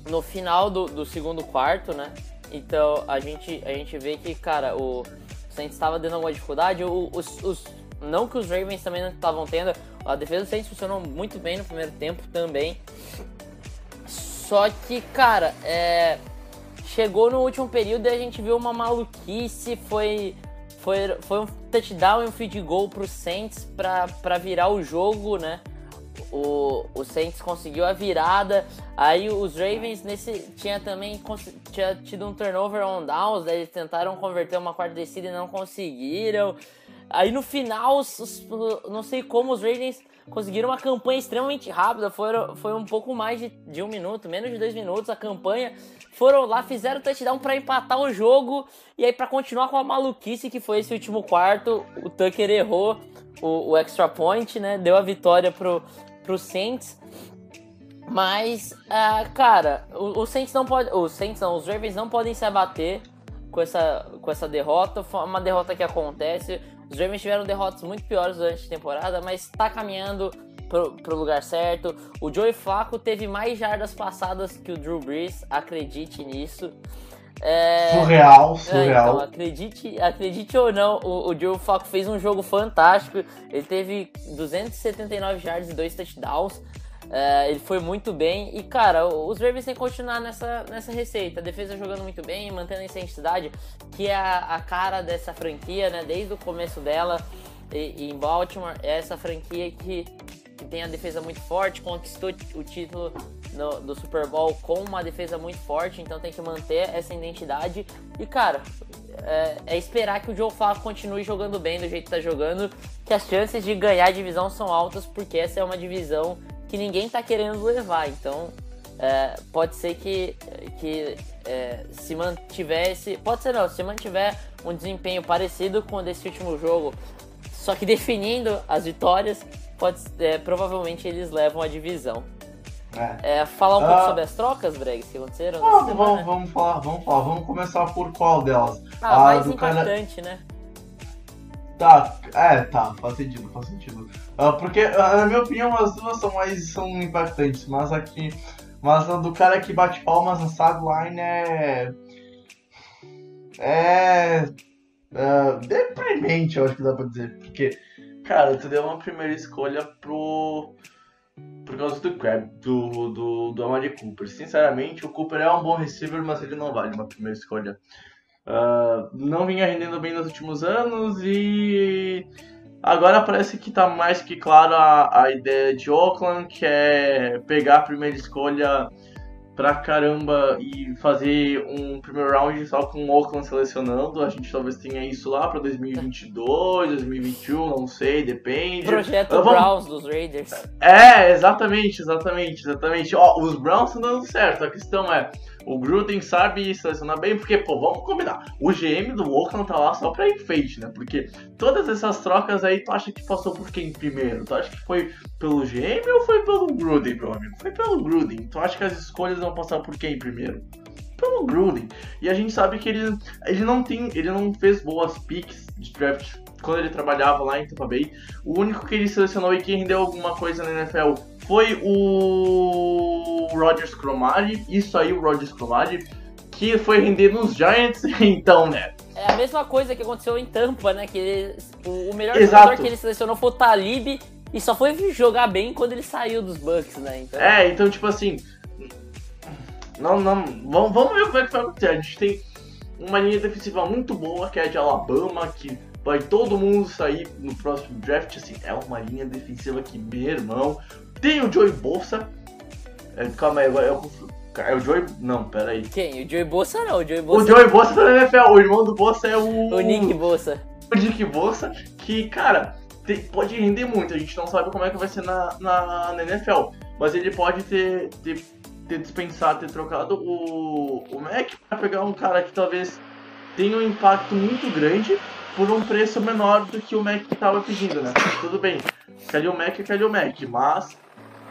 no final do, do segundo quarto, né. Então a gente, a gente vê que, cara, o, Saints estava dando alguma dificuldade. O, os, os, não que os Ravens também não estavam tendo. A defesa do Saints funcionou muito bem no primeiro tempo também. Só que, cara, é, chegou no último período e a gente viu uma maluquice. Foi, foi, foi um touchdown e um feed goal pro Saints para virar o jogo, né? O, o Saints conseguiu a virada. Aí os Ravens nesse tinha também tinha tido um turnover on downs, eles tentaram converter uma quarta descida e não conseguiram. Aí no final, os, não sei como os Ravens conseguiram uma campanha extremamente rápida. Foram, foi um pouco mais de, de um minuto, menos de dois minutos a campanha. Foram lá, fizeram touchdown para empatar o jogo. E aí, para continuar com a maluquice que foi esse último quarto, o Tucker errou o, o extra point, né? Deu a vitória pro, pro Saints. Mas, uh, cara, o, o Saints não pode. Os Saints não, os Ravens não podem se abater com essa, com essa derrota. Foi uma derrota que acontece. Os Ravens tiveram derrotas muito piores durante a temporada, mas está caminhando pro, pro lugar certo. O Joey Flacco teve mais jardas passadas que o Drew Brees, acredite nisso. É... Surreal, surreal. É, então, acredite, acredite ou não, o, o Joe Flacco fez um jogo fantástico. Ele teve 279 jardas e dois touchdowns. É, ele foi muito bem. E, cara, os Ravens têm que continuar nessa, nessa receita. A defesa jogando muito bem, mantendo a intensidade, que é a, a cara dessa franquia, né? Desde o começo dela e, e em Baltimore. É essa franquia que, que tem a defesa muito forte, conquistou o título no, do Super Bowl com uma defesa muito forte, então tem que manter essa identidade. E, cara, é, é, esperar que o Joe Flacco continue jogando bem do jeito que tá jogando, que as chances de ganhar a divisão são altas, porque essa é uma divisão que ninguém tá querendo levar. Então, é, pode ser que, que é, se mantivesse. Pode ser não, se mantiver um desempenho parecido com o desse último jogo, só que definindo as vitórias, pode, é, provavelmente eles levam a divisão. É. é falar um pouco ah. sobre as trocas, Breg, que aconteceram? Ah, vamos, vamos, falar, vamos falar. Vamos começar por qual delas? Ah, a mais impactante, cara... né? Tá, é, tá, faz sentido, faz sentido. Uh, porque, uh, na minha opinião, as duas são mais são impactantes, mas aqui. Mas a do cara que bate palmas na sideline é. É. Uh, deprimente, eu acho que dá pra dizer. Porque, cara, tu deu uma primeira escolha pro. Por causa do Crab, do, do, do Amari Cooper. Sinceramente, o Cooper é um bom receiver, mas ele não vale uma primeira escolha. Uh, não vinha rendendo bem nos últimos anos e agora parece que está mais que claro a, a ideia de Oakland, que é pegar a primeira escolha pra caramba e fazer um primeiro round só com o Oakland selecionando. A gente talvez tenha isso lá pra 2022, 2021, não sei, depende. Projeto vamos... Browns dos Raiders. É, exatamente, exatamente, exatamente. Ó, os Browns estão dando certo. A questão é, o Gruden sabe selecionar bem, porque, pô, vamos combinar. O GM do Oakland tá lá só pra enfeite, né? Porque todas essas trocas aí, tu acha que passou por quem primeiro? Tu acha que foi pelo GM ou foi pelo Gruden, meu amigo? Foi pelo Gruden. Tu acha que as escolhas vão passar por quem primeiro? Pelo Gruden. E a gente sabe que ele, ele não tem. Ele não fez boas picks de draft quando ele trabalhava lá em Tampa Bay. O único que ele selecionou e que rendeu alguma coisa na NFL foi o Rogers Cromartie, isso aí o Rogers Cromartie, que foi render nos Giants, então, né? É a mesma coisa que aconteceu em Tampa, né? Que ele, o, o, melhor Exato. jogador que ele selecionou foi o Talib e só foi jogar bem quando ele saiu dos Bucks, né? Então... É, então, tipo assim. Não, não. Vamos, vamos ver como é que vai acontecer. A gente tem uma linha defensiva muito boa, que é a de Alabama, que vai todo mundo sair no próximo draft. Assim, é uma linha defensiva que, meu irmão, tem o Joey Bolsa. É, calma aí, agora eu É o Joey. Não, pera aí. Quem? O Joey Bolsa não, o Joey Bolsa. O Joey Bolsa tá na NFL, o irmão do Bolsa é o. O Nick Bolsa. O Nick Bolsa, que, cara, tem, pode render muito. A gente não sabe como é que vai ser na, na, na NFL. Mas ele pode ter, ter, ter dispensado, ter trocado o, o Mac pra pegar um cara que talvez tenha um impacto muito grande por um preço menor do que o Mac estava pedindo, né? Tudo bem, Kalil Mac é Kalil Mac, mas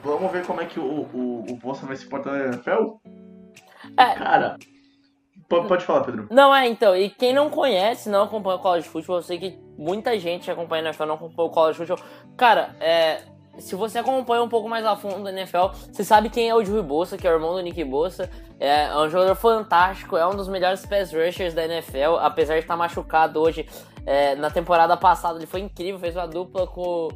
Vamos ver como é que o, o, o Bolsa vai se portar na NFL? É. Cara, pode falar, Pedro. Não, é, então, e quem não conhece, não acompanha o college football, eu sei que muita gente acompanha a NFL, não acompanha o college football. Cara, é, se você acompanha um pouco mais a fundo da NFL, você sabe quem é o Joey Bolsa, que é o irmão do Nick Bolsa. É um jogador fantástico, é um dos melhores pass rushers da NFL, apesar de estar machucado hoje. É, na temporada passada ele foi incrível, fez uma dupla com,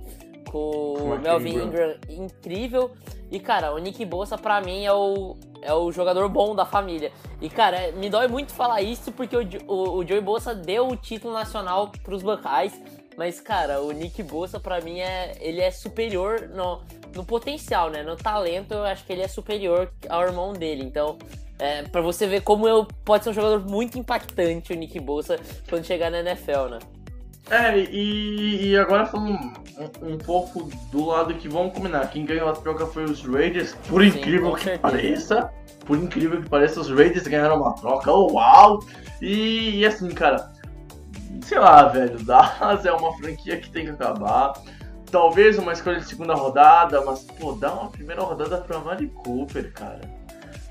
com o Melvin Ingram incrível. E, cara, o Nick Bossa, pra mim, é o, é o jogador bom da família. E, cara, me dói muito falar isso porque o, o, o Joey Bossa deu o título nacional pros Buckeyes. Mas, cara, o Nick Bossa, pra mim, é, ele é superior no, no potencial, né? No talento, eu acho que ele é superior ao irmão dele. Então, é, pra você ver como eu, pode ser um jogador muito impactante, o Nick Bossa, quando chegar na NFL, né? É, e, e agora falando um, um, pouco do lado que vamos combinar. Quem ganhou a troca foi os Raiders, por Sim, incrível que certeza. pareça. Por incrível que pareça, os Raiders ganharam uma troca. Oh, uau! E, e assim, cara, sei lá, velho, Dallas é uma franquia que tem que acabar. Talvez uma escolha de segunda rodada, mas, pô, dá uma primeira rodada pra Mari Cooper, cara.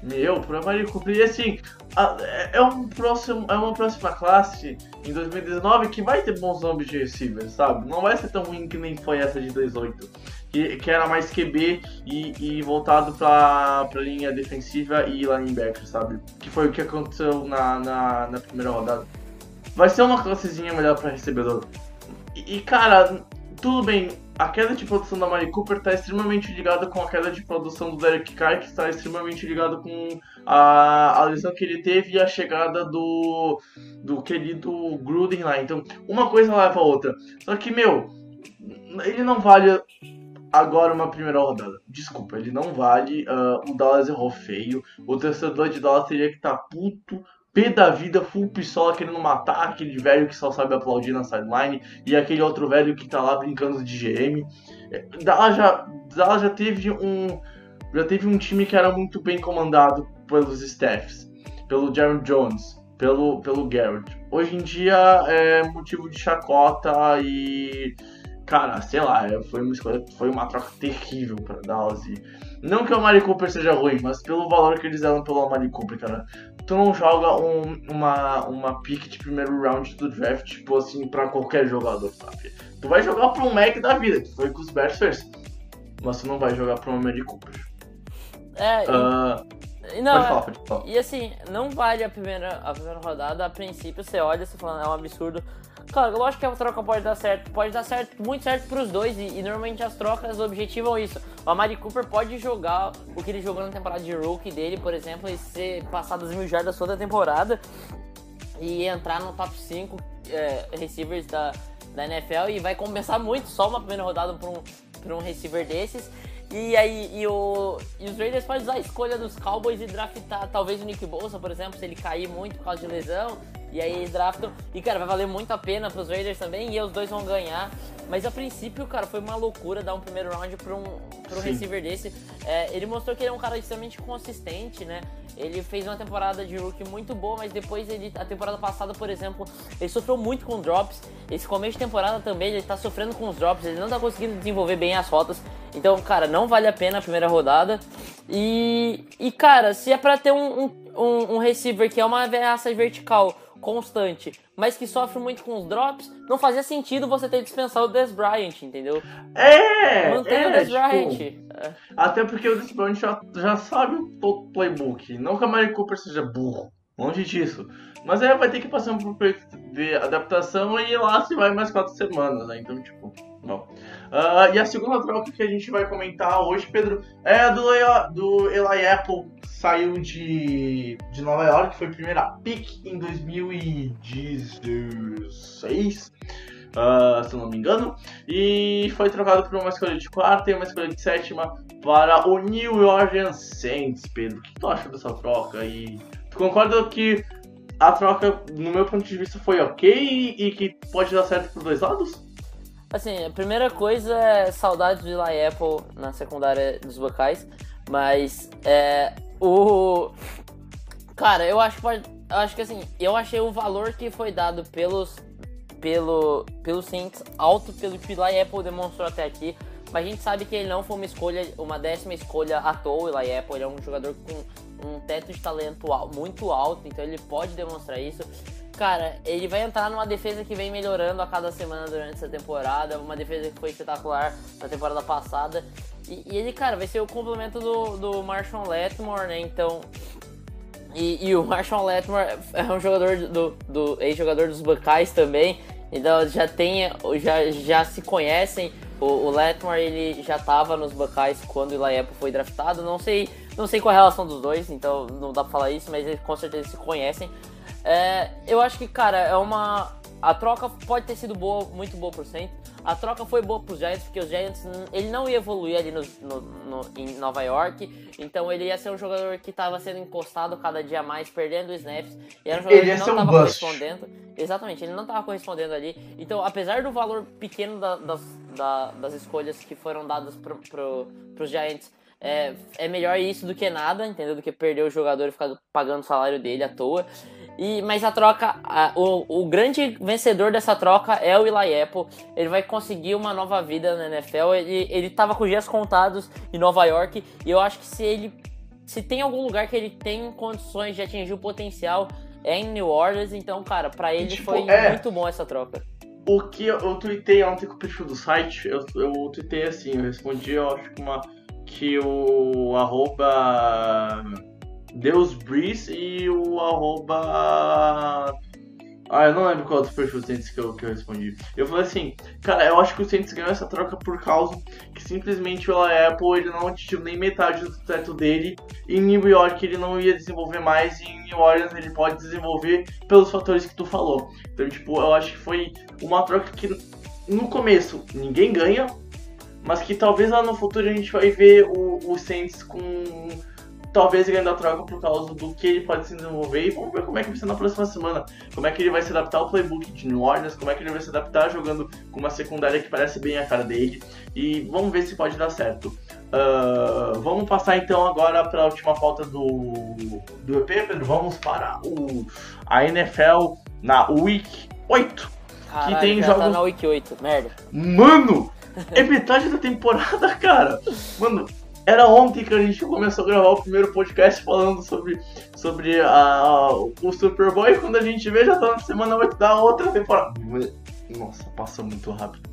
Meu, pra Mari Cooper. E assim, é, é, um próximo, é uma próxima classe em 2019 que vai ter bons nomes de receivers, sabe? Não vai ser tão ruim que nem foi essa de 2018. Que, que era mais QB e, e voltado pra, pra linha defensiva e linebacker, sabe? Que foi o que aconteceu na, na, na primeira rodada. Vai ser uma classezinha melhor pra recebedor. E, e cara, tudo bem, a queda de produção da Mari Cooper está extremamente ligada com a queda de produção do Derek Carr, que está extremamente ligado com a, a lesão que ele teve e a chegada do, do querido Gruden lá. Então, uma coisa leva a outra. Só que, meu, ele não vale agora uma primeira rodada. Desculpa, ele não vale. Uh, o Dallas errou feio. O torcedor de Dallas teria que estar tá puto pé da vida, full pistola, querendo matar aquele velho que só sabe aplaudir na sideline e aquele outro velho que tá lá brincando de GM. Dallas já, Dallas já teve um já teve um time que era muito bem comandado pelos staffs, pelo Jaron Jones, pelo, pelo Garrett. Hoje em dia é motivo de chacota e cara, sei lá, foi uma escolha, foi uma troca terrível para Dallas e não que o Amari Cooper seja ruim, mas pelo valor que eles deram pelo Amari Cooper, cara tu não joga um, uma, uma pick de primeiro round do draft, tipo assim, pra qualquer jogador, sabe? Tu vai jogar pra um Mac da vida, que foi com os Bears first. Mas tu não vai jogar pra um Mary Cooper. É, uh, e, não, pode falar, pode falar. E assim, não vale a primeira, a primeira rodada, a princípio você olha, você fala, é um absurdo. Claro, lógico que a troca pode dar certo, pode dar certo, muito certo pros dois, e, e normalmente as trocas objetivam isso. O Amari Cooper pode jogar o que ele jogou na temporada de rookie dele, por exemplo, e ser passar das mil jardas toda a temporada e entrar no top 5 é, receivers da, da NFL e vai compensar muito só uma primeira rodada para um, pra um receiver desses. E aí, e, o, e os Raiders podem usar a escolha dos Cowboys e draftar talvez o Nick Bolsa, por exemplo, se ele cair muito por causa de lesão. E aí draftam. E, cara, vai valer muito a pena pros Raiders também. E os dois vão ganhar. Mas a princípio, cara, foi uma loucura dar um primeiro round pra um, pra um receiver desse. É, ele mostrou que ele é um cara extremamente consistente, né? Ele fez uma temporada de rookie muito boa, mas depois ele, a temporada passada, por exemplo, ele sofreu muito com drops. Esse começo de temporada também, ele tá sofrendo com os drops, ele não tá conseguindo desenvolver bem as rotas. Então, cara, não vale a pena a primeira rodada. E, e cara, se é pra ter um, um, um receiver que é uma ameaça vertical constante, mas que sofre muito com os drops, não fazia sentido você ter dispensado o Des Bryant, entendeu? É! Mantém é, o Des tipo, Bryant. Até porque o Des Bryant já, já sabe o playbook. Não que a Mary Cooper seja burro. Longe disso. Mas aí vai ter que passar um período de adaptação e lá se vai mais quatro semanas, né? Então, tipo, não. Uh, e a segunda troca que a gente vai comentar hoje, Pedro, é a do, do Eli Apple, saiu de, de Nova York, foi a primeira pick em 2016. Uh, ah, se eu não me engano, e foi trocado por uma escolha de quarta e uma escolha de sétima para o New Orleans Saints, Pedro. O que tu acha dessa troca? E tu concorda que a troca, no meu ponto de vista, foi ok e que pode dar certo por dois lados? Assim, a primeira coisa é saudade de Eli Apple na secundária dos Buckeyes, mas é, o cara, eu acho que pode, eu acho que assim, eu achei o valor que foi dado pelos pelo pelo Saints alto pelo que Eli Apple demonstrou até aqui, mas a gente sabe que ele não foi uma escolha, uma décima escolha à toa, o Eli Apple, ele é um jogador com um teto de talento muito alto, então ele pode demonstrar isso. Cara, ele vai entrar numa defesa que vem melhorando a cada semana durante essa temporada, uma defesa que foi espetacular na temporada passada. E, e ele, cara, vai ser o complemento do, do Marshall Letmore, né? Então. E, e o Marshall Letmore é um jogador do, do ex-jogador dos Buckeyes também. Então já tem, já, já se conhecem. O, o Letmore ele já estava nos Buckeyes quando o Eli Apple foi draftado. Não sei, não sei qual é a relação dos dois, então não dá pra falar isso, mas eles com certeza se conhecem. É, eu acho que, cara, é uma. A troca pode ter sido boa, muito boa por cento. A troca foi boa para os Giants, porque os Giants ele não ia evoluir ali no, no, no, em Nova York. Então ele ia ser um jogador que estava sendo encostado cada dia mais, perdendo snaps. E era um jogador ele que não estava um correspondendo. Exatamente, ele não estava correspondendo ali. Então, apesar do valor pequeno da, das, da, das escolhas que foram dadas para pro, os Giants, é, é melhor isso do que nada, entendeu? Do que perder o jogador e ficar pagando o salário dele à toa. E, mas a troca, a, o, o grande vencedor dessa troca é o Eli Apple. Ele vai conseguir uma nova vida na NFL. Ele, ele tava com dias contados em Nova York. E eu acho que se ele. Se tem algum lugar que ele tem condições de atingir o potencial, é em New Orleans. Então, cara, para ele tipo, foi é, muito bom essa troca. O que eu, eu tuitei ontem com o perfil do site, eu, eu tuitei assim, eu respondi, eu acho que uma. Que o arroba Deus Breeze e o arroba. Ah, eu não lembro qual outro perfil do Saints que eu, que eu respondi. Eu falei assim, cara, eu acho que o Saints ganhou essa troca por causa que simplesmente o Apple ele não atingiu nem metade do teto dele. Em New York ele não ia desenvolver mais, e em New Orleans ele pode desenvolver pelos fatores que tu falou. Então, tipo, eu acho que foi uma troca que no começo ninguém ganha, mas que talvez lá no futuro a gente vai ver o, o Saints com talvez ele ainda troca por causa do que ele pode se desenvolver e vamos ver como é que vai ser na próxima semana. Como é que ele vai se adaptar ao playbook de New Orleans, como é que ele vai se adaptar jogando com uma secundária que parece bem a cara dele e vamos ver se pode dar certo. Uh, vamos passar então agora para a última pauta do, do EP, Pedro. Vamos para o, a NFL na Week 8. Caralho, que tem jogos. Tá na Week 8, merda. Mano! É metade da temporada, cara! Mano, era ontem que a gente começou a gravar o primeiro podcast falando sobre, sobre a, o Super Bowl e quando a gente vê já tá na semana 8 da outra temporada. Nossa, passa muito rápido.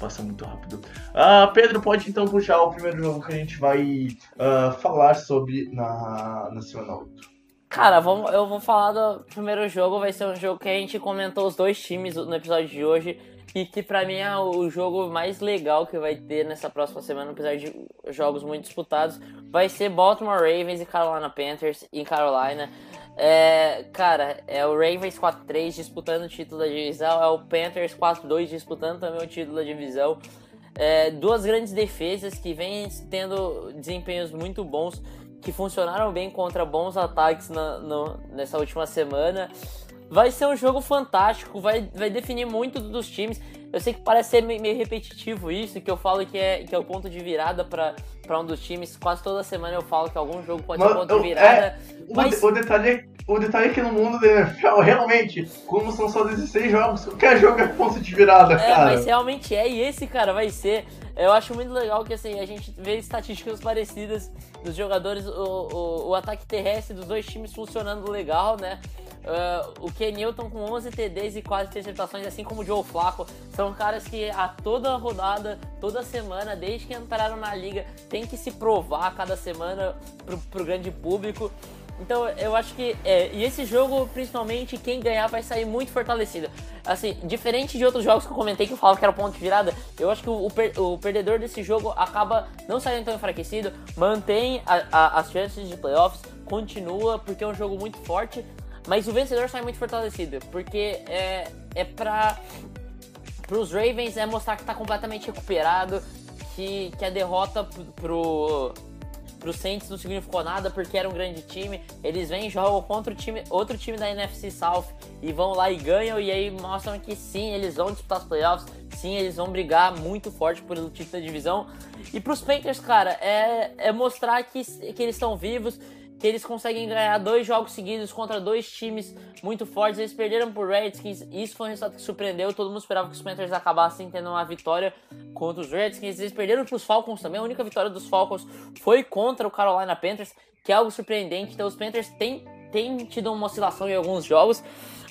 Passa muito rápido. Uh, Pedro, pode então puxar o primeiro jogo que a gente vai uh, falar sobre na, na semana 8. Cara, vamos, eu vou falar do primeiro jogo. Vai ser um jogo que a gente comentou os dois times no episódio de hoje e que para mim é o jogo mais legal que vai ter nessa próxima semana, apesar de jogos muito disputados, vai ser Baltimore Ravens e Carolina Panthers em Carolina. É, cara, é o Ravens 4-3 disputando o título da divisão, é o Panthers 4-2 disputando também o título da divisão. É, duas grandes defesas que vêm tendo desempenhos muito bons, que funcionaram bem contra bons ataques na, no, nessa última semana. Vai ser um jogo fantástico, vai, vai definir muito dos times. Eu sei que parece ser meio repetitivo isso, que eu falo que é, que é o ponto de virada para um dos times. Quase toda semana eu falo que algum jogo pode mas, ser ponto de virada. É, mas... o, o, detalhe, é, o detalhe é que no mundo da NFL, realmente, como são só 16 jogos, qualquer jogo é ponto de virada, é, cara. Mas realmente é, e esse, cara, vai ser. Eu acho muito legal que assim, a gente vê estatísticas parecidas dos jogadores, o, o, o ataque terrestre dos dois times funcionando legal, né? Uh, o Ken Newton com 11 TDs e quase interceptações, assim como o Joe Flacco, são caras que a toda rodada, toda semana, desde que entraram na liga, tem que se provar cada semana pro, pro grande público. Então eu acho que. É, e esse jogo, principalmente, quem ganhar vai sair muito fortalecido. Assim, diferente de outros jogos que eu comentei que eu falava que era ponto de virada, eu acho que o, o, per, o perdedor desse jogo acaba não saindo tão enfraquecido, mantém a, a, as chances de playoffs, continua, porque é um jogo muito forte, mas o vencedor sai muito fortalecido, porque é, é pra. Pros Ravens é mostrar que tá completamente recuperado, que, que a derrota pro, pro Saints não significou nada porque era um grande time. Eles vêm jogam contra o time, outro time da NFC South e vão lá e ganham. E aí mostram que sim, eles vão disputar os playoffs. Sim, eles vão brigar muito forte pelo título da divisão. E pros Panthers, cara, é, é mostrar que, que eles estão vivos que eles conseguem ganhar dois jogos seguidos contra dois times muito fortes. Eles perderam por Redskins, isso foi um resultado que surpreendeu. Todo mundo esperava que os Panthers acabassem tendo uma vitória contra os Redskins. Eles perderam para os Falcons também. A única vitória dos Falcons foi contra o Carolina Panthers, que é algo surpreendente. Então os Panthers têm, têm tido uma oscilação em alguns jogos.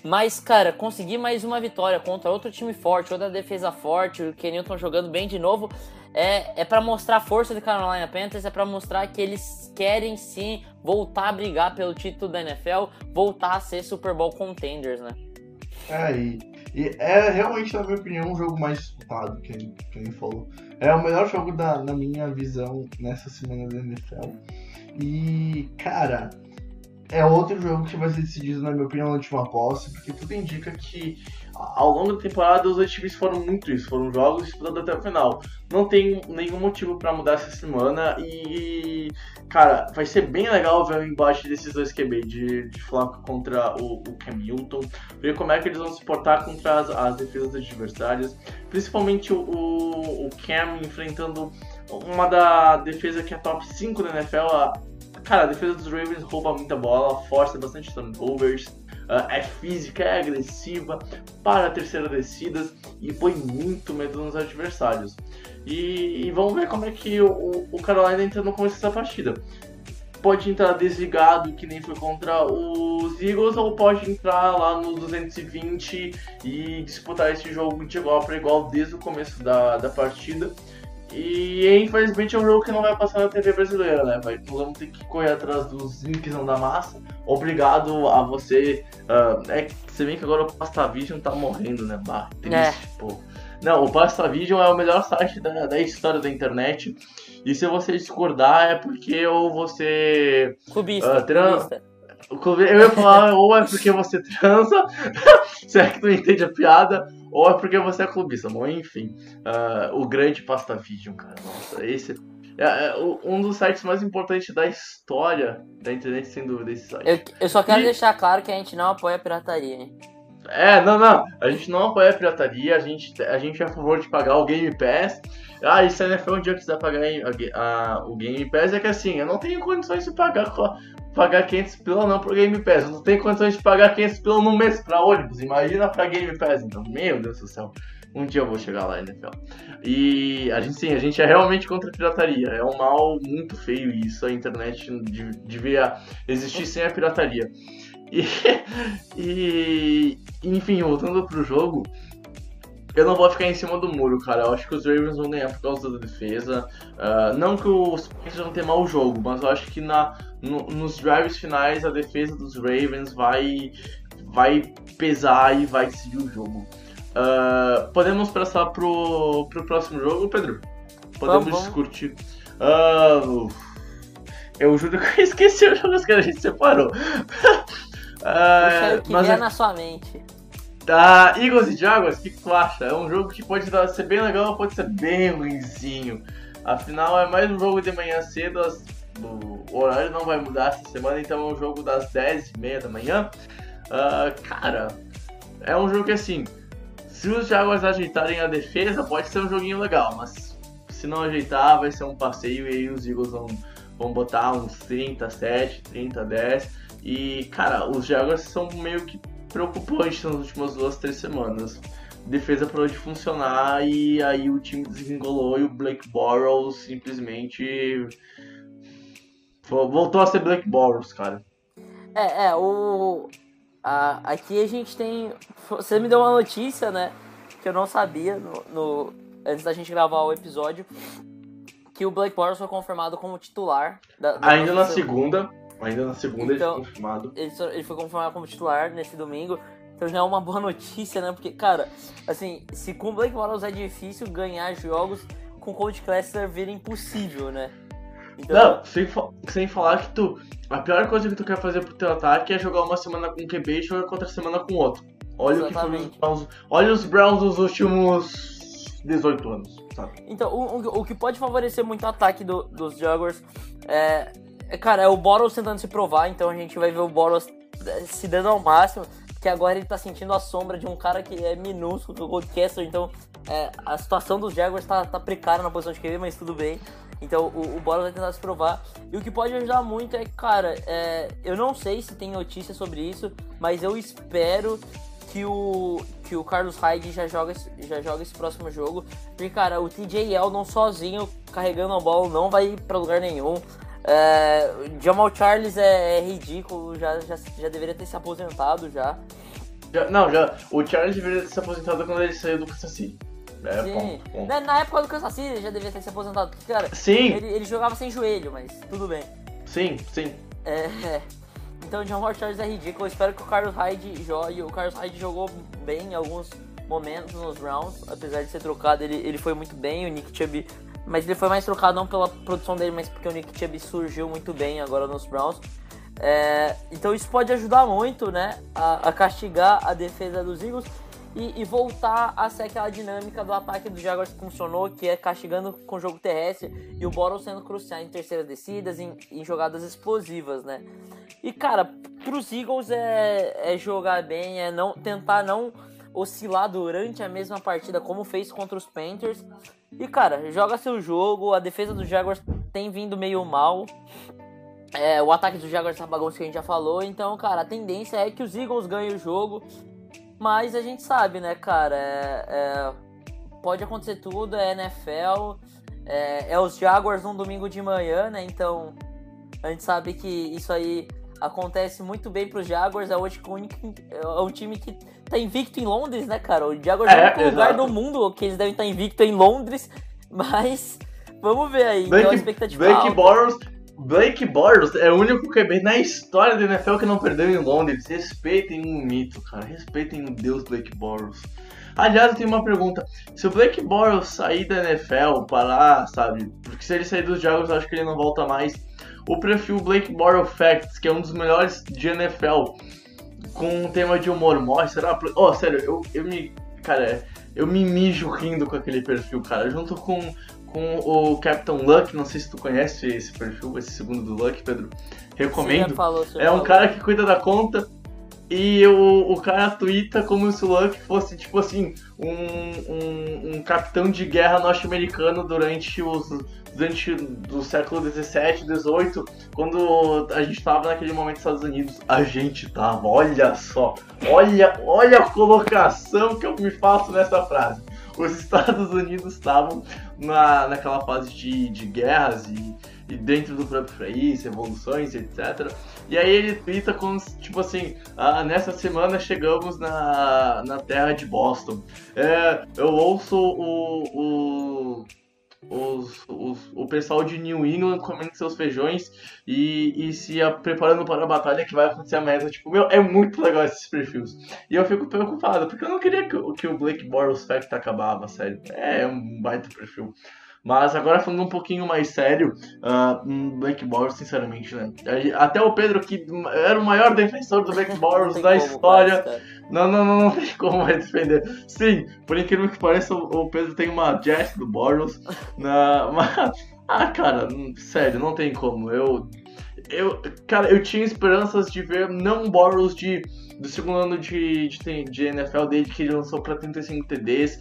Mas, cara, conseguir mais uma vitória contra outro time forte, outra defesa forte, o Kenilton jogando bem de novo, é, é para mostrar a força do Carolina Panthers, é para mostrar que eles querem sim voltar a brigar pelo título da NFL, voltar a ser Super Bowl contenders, né? É, e, e é realmente, na minha opinião, um jogo mais disputado, quem, quem falou. É o melhor jogo da, na minha visão nessa semana da NFL. E, cara, é outro jogo que vai ser decidido, na minha opinião, na última posse, porque tudo indica que ao longo da temporada os times foram muito isso, foram jogos disputados até o final. Não tem nenhum motivo para mudar essa semana e, cara, vai ser bem legal ver o embate desses dois QB, de, de Flaco contra o, o Cam Newton, ver como é que eles vão se portar contra as, as defesas adversárias, principalmente o, o, o Cam enfrentando uma da defesa que é top 5 da NFL, a, Cara, a defesa dos Ravens rouba muita bola, força bastante turnovers, uh, é física, é agressiva, para a terceira descidas e põe muito medo nos adversários. E, e vamos ver como é que o, o Carolina entra no começo dessa partida. Pode entrar desligado, que nem foi contra os Eagles, ou pode entrar lá no 220 e disputar esse jogo de igual para igual desde o começo da, da partida. E infelizmente é um jogo que não vai passar na TV brasileira, né? Vai, vamos ter que correr atrás dos não da massa. Obrigado a você. Uh, é você vê que agora o PastaVision tá morrendo, né? Bah, triste, é. pô. Não, o PastaVision é o melhor site da, da história da internet. E se você discordar é porque ou você. Cubista. Uh, tran... cubista. Eu ia falar, ou é porque você transa, se é que tu entende a piada, ou é porque você é clubista. Bom, enfim, uh, o grande Pasta Vision, cara. Nossa, esse é, é, um dos sites mais importantes da história da internet, sem dúvida, esse site. Eu, eu só quero e... deixar claro que a gente não apoia a pirataria, hein? É, não, não. A gente não apoia a pirataria, a gente, a gente é a favor de pagar o Game Pass. Ah, e se a NFL um dia quiser pagar a, a, o Game Pass, é que assim, eu não tenho condições de pagar pagar 500 pila não pro Game Pass. Eu não tenho condições de pagar 500 pila no mês pra ônibus. Imagina pra Game Pass. Então, meu Deus do céu. Um dia eu vou chegar lá, NFL. E a gente sim, a gente é realmente contra a pirataria. É um mal muito feio isso. A internet devia existir sem a pirataria. E, e enfim, voltando pro jogo, eu não vou ficar em cima do muro, cara. Eu acho que os Ravens vão ganhar por causa da defesa. Uh, não que os Packers vão ter mau jogo, mas eu acho que na, no, nos drives finais a defesa dos Ravens vai, vai pesar e vai decidir o jogo. Uh, podemos passar pro, pro próximo jogo, Pedro? Podemos vamos, discutir. Uh, eu juro que eu esqueci os jogos que a gente separou. uh, Puxa, o que mas, na sua mente. Da Eagles e Jaguars, o que, tu acha? É um jogo que pode ser bem legal ou pode ser bem ruimzinho. Afinal, é mais um jogo de manhã cedo, as, o horário não vai mudar essa semana, então é um jogo das 10h30 da manhã. Uh, cara, é um jogo que assim, se os Jaguars ajeitarem a defesa, pode ser um joguinho legal, mas se não ajeitar, vai ser um passeio e aí os Eagles vão, vão botar uns 37, 30, 10. E, cara, os Jaguars são meio que preocupante nas últimas duas, três semanas. Defesa parou de funcionar e aí o time desengolou e o Blake Bortles simplesmente voltou a ser Blake Bortles, cara. É, é, o... A, aqui a gente tem... Você me deu uma notícia, né, que eu não sabia no, no... antes da gente gravar o episódio, que o Blake Bortles foi confirmado como titular. Da, da Ainda na segunda, Ainda na segunda então, ele foi confirmado. Ele, ele foi confirmado como titular nesse domingo. Então já é uma boa notícia, né? Porque, cara, assim, se com o Blake Bortles é difícil ganhar jogos, com o Coach Kessler vira impossível, né? Então... Não, sem, sem falar que tu. A pior coisa que tu quer fazer pro teu ataque é jogar uma semana com QB e jogar outra semana com outro. Olha Exatamente. o que foi os Browns. Olha os Browns nos últimos 18 anos, sabe? Então, o, o, o que pode favorecer muito o ataque do, dos Jaguars é, cara, é o Boros tentando se provar, então a gente vai ver o Boros é, se dando ao máximo, que agora ele tá sentindo a sombra de um cara que é minúsculo, o Goldcaster, então é, a situação dos Jaguars tá, tá precária na posição de QB, mas tudo bem. Então o, o Boros vai tentar se provar. E o que pode ajudar muito é, cara, é, eu não sei se tem notícia sobre isso, mas eu espero que o, que o Carlos Hyde já joga, já joga esse próximo jogo. Porque, cara, o TJ Eldon sozinho, carregando a bola, não vai pra lugar nenhum. É, Jamal Charles é, é, ridículo, já, já, já deveria ter se aposentado já. já. Não, já. O Charles deveria ter se aposentado quando ele saiu do Kansas City. É, Sim. bom, bom. Na, na época do Kansas City ele já deveria ter se aposentado. Porque, cara, Sim, ele, ele jogava sem joelho, mas tudo bem. sim, sim. É, é. Então o Jamal Charles é ridículo. Eu espero que o Carlos Hyde jogue. O Carlos Hyde jogou bem em alguns momentos nos rounds. Apesar de ser trocado, ele, ele foi muito bem. O Nick Chubb. Mas ele foi mais trocado não pela produção dele, mas porque o Nick Chubb surgiu muito bem agora nos Browns. É, então isso pode ajudar muito, né? A, a castigar a defesa dos Eagles e, e, voltar a ser aquela dinâmica do ataque do Jaguars que funcionou, que é castigando com o jogo terrestre e o Borrow sendo crucial em terceiras descidas, em, em jogadas explosivas, né? E cara, pros Eagles é, é jogar bem, é não tentar não oscilar durante a mesma partida como fez contra os Panthers. E cara, joga seu jogo, a defesa do Jaguars tem vindo meio mal. É, o ataque do Jaguars tá bagunça que a gente já falou, então, cara, a tendência é que os Eagles ganhem o jogo. Mas a gente sabe, né, cara? É, é, pode acontecer tudo, é NFL, é, é, os Jaguars num domingo de manhã, né? Então a gente sabe que isso aí acontece muito bem pros Jaguars. É hoje é um time que tá invicto em Londres, né, cara? O Jaguars é, o único lugar do mundo que eles devem estar invicto em Londres, mas vamos ver aí. Blake, então expectativa Blake alta. Bortles, Blake Bortles é o único QB na história da NFL que não perdeu em Londres. Respeitem o mito, cara. Respeitem o deus Blake Bortles. Aliás, eu tenho uma pergunta. Se o Blake Bortles sair da NFL, parar, sabe? Porque se ele sair dos Jaguars, eu acho que ele não volta mais. O perfil Blake Bortles Facts, que é um dos melhores de NFL, com um tema de humor, morre, será? Oh, sério, eu, eu me... Cara, eu me mijo rindo com aquele perfil, cara. Junto com com o Captain Luck, não sei se tu conhece esse perfil, esse segundo do Luck, Pedro. Recomendo. Já falou, É um falou. cara que cuida da conta e o, o cara twitta como se o Luck fosse, tipo assim, um, um, um capitão de guerra norte-americano durante os durante do século 17, 18, quando a gente tava naquele momento nos Estados Unidos, a gente tava, olha só, olha, olha a colocação que eu me faço nessa frase. Os Estados Unidos estavam na, naquela fase de, de guerras e, e dentro do próprio país, revoluções, etc. E aí ele twitta com, tipo assim, ah, nessa semana chegamos na, na terra de Boston. É, eu ouço o, o, os, os, o pessoal de New England comendo seus feijões e, e se a- preparando para a batalha que vai acontecer amanhã. Tipo, meu, é muito legal esses perfis. E eu fico preocupado, porque eu não queria que, que o Blake Bortles Fact acabava, sério. É um baita perfil. Mas agora falando um pouquinho mais sério, ah, um Blake Bortles, sinceramente, né? Até o Pedro, que era o maior defensor do Blake Bortles tem da história, não, não, não, não tem como mais defender. Sim, por incrível que pareça, o Pedro tem uma Jess do Bortles. Na, mas, ah, cara, sério, não tem como. Eu, eu, cara, eu tinha esperanças de ver não Bortles de, do segundo ano de, de, de NFL dele, que ele lançou pra 35 TDs,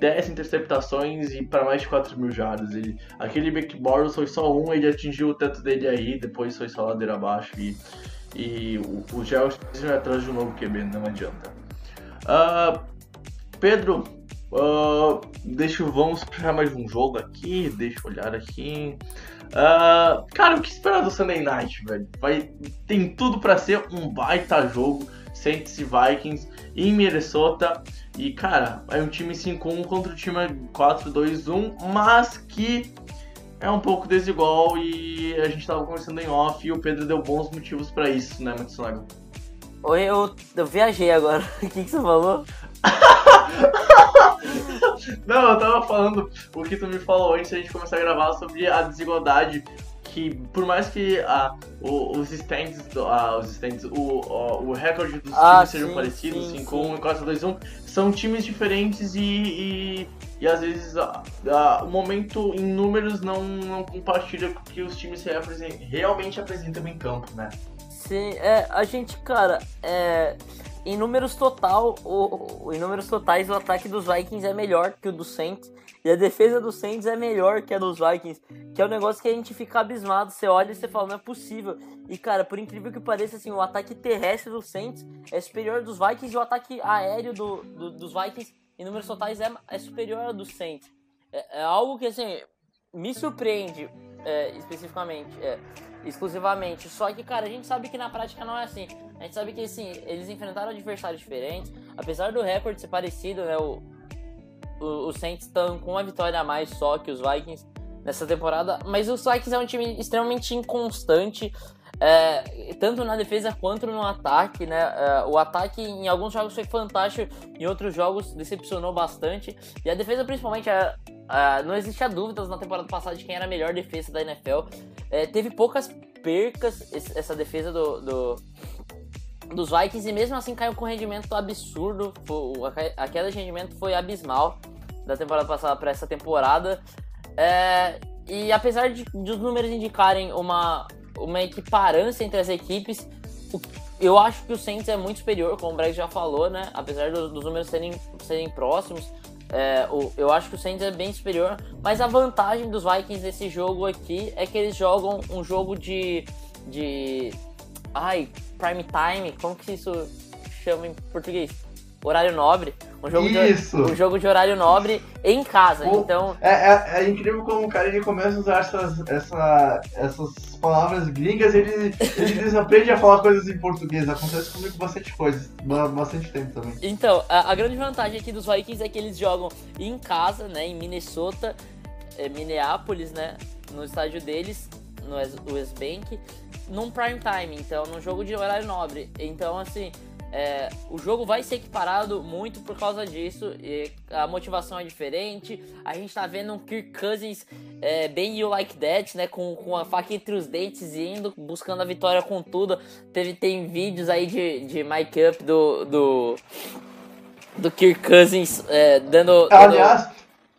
10 interceptações e para mais de 4 mil jardas. Ele, aquele Back Bortles foi só um, ele atingiu o teto dele aí, depois foi só ladeira abaixo e, e o, precisa ir atrás de um novo QB, não adianta. Ah, Pedro, ah, deixa, vamos puxar mais um jogo aqui, deixa eu olhar aqui. Ah, cara, o que esperar do Sunday Night, velho? Vai, tem tudo pra ser um baita jogo, Saints e Vikings em Minnesota. E, cara, é um time 5-1 contra o time 4-2-1, mas que é um pouco desigual e a gente tava conversando em off e o Pedro deu bons motivos pra isso, né, Matsunaga? Oi, eu, eu viajei agora. O que, que você falou? Não, eu tava falando o que tu me falou antes da gente começar a gravar sobre a desigualdade que por mais que ah, o- os stands, ah, os stands o, o, o recorde dos Ah, times sejam sim, parecidos, sim, 5-1 e 4-2-1, são times diferentes e, e, e às vezes ah, ah, o momento em números não, não compartilha com o que os times realmente apresentam em campo, né? Sim, é, a gente, cara, é, em números total, o, em números totais, o ataque dos Vikings é melhor que o do Saints. E a defesa do Saints é melhor que a dos Vikings. Que é um negócio que a gente fica abismado. Você olha e você fala, não é possível. E, cara, por incrível que pareça, assim, o ataque terrestre do Saints é superior dos Vikings e o ataque aéreo do, do dos Vikings, em números totais, é, é superior ao do Saints. É, é algo que, assim, me surpreende é, especificamente. É, exclusivamente. Só que, cara, a gente sabe que na prática não é assim. A gente sabe que, assim, eles enfrentaram adversários diferentes. Apesar do recorde ser parecido, né? O, o, os Saints estão com uma vitória a mais só que os Vikings nessa temporada. Mas os Vikings é um time extremamente inconstante. É, tanto na defesa quanto no ataque, né? É, o ataque em alguns jogos foi fantástico, em outros jogos decepcionou bastante. E a defesa, principalmente, é, é, não existia dúvidas na temporada passada de quem era a melhor defesa da NFL. É, teve poucas percas essa defesa do, do, dos Vikings e mesmo assim caiu com rendimento absurdo. A queda de rendimento foi abismal da temporada passada para essa temporada. É, e apesar de, de os números indicarem uma, uma equiparância entre as equipes. Eu acho que o Saints é muito superior, como o Breg já falou, né? Apesar do, dos números serem, serem próximos, é, eu acho que o Saints é bem superior. Mas a vantagem dos Vikings nesse jogo aqui é que eles jogam um jogo de. de. Ai, prime time, como que isso chama em português? horário nobre. Um jogo, Isso. De, um jogo de horário nobre em casa. O, então. É, é, é, incrível como o cara ele começa a usar essas, essa, essas palavras gringas ele, ele desaprende a falar coisas em português. Acontece comigo bastante coisa, bastante tempo também. Então, a, a, grande vantagem aqui dos Vikings é que eles jogam em casa, né? Em Minnesota, é, Minneapolis, né? No estádio deles, no West Bank, num prime time, então, num jogo de horário nobre. Então, assim é, o jogo vai ser equiparado muito por causa disso. a motivação é diferente. A gente tá vendo um Kirk Cousins é, bem you like that, né? Com, com a faca entre os dentes indo, buscando a vitória com tudo. Teve, tem vídeos aí de, de mic up do, do, do Kirk Cousins é, dando, dando. Aliás,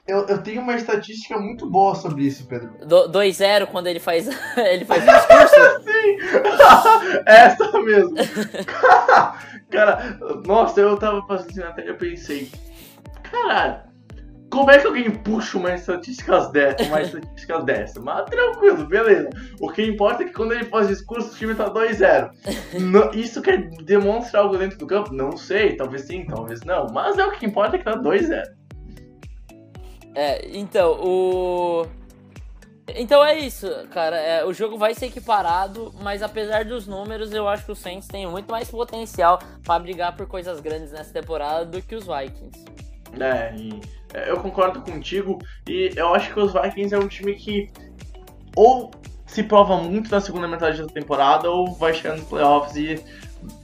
eu, eu tenho uma estatística muito boa sobre isso, Pedro. 2-0 quando ele faz ele faz discurso? Sim! Essa mesmo. Cara, nossa, eu tava passando assim na tela e eu pensei, caralho, como é que alguém puxa uma estatística dessa, uma estatística dessa? Mas tranquilo, beleza. O que importa é que quando ele faz discurso, o time tá 2-0. Isso quer demonstrar algo dentro do campo? Não sei, talvez sim, talvez não. Mas é o que importa é que tá 2-0. É, então, o. Então é isso, cara. É, o jogo vai ser equiparado, mas apesar dos números, eu acho que o Saints tem muito mais potencial para brigar por coisas grandes nessa temporada do que os Vikings. É, e é, eu concordo contigo. E eu acho que os Vikings é um time que ou se prova muito na segunda metade da temporada ou vai chegar nos playoffs e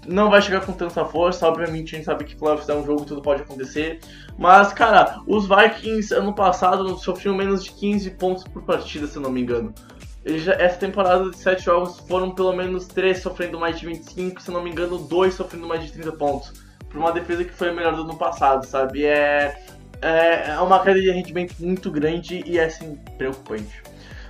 não vai chegar com tanta força. Obviamente a gente sabe que playoffs é um jogo, tudo pode acontecer. Mas, cara, os Vikings ano passado sofriam menos de 15 pontos por partida, se eu não me engano. Já, essa temporada de 7 jogos foram pelo menos 3 sofrendo mais de 25, se não me engano, 2 sofrendo mais de 30 pontos. Por uma defesa que foi a melhor do ano passado, sabe? É, é, é uma queda de rendimento muito grande e é assim, preocupante.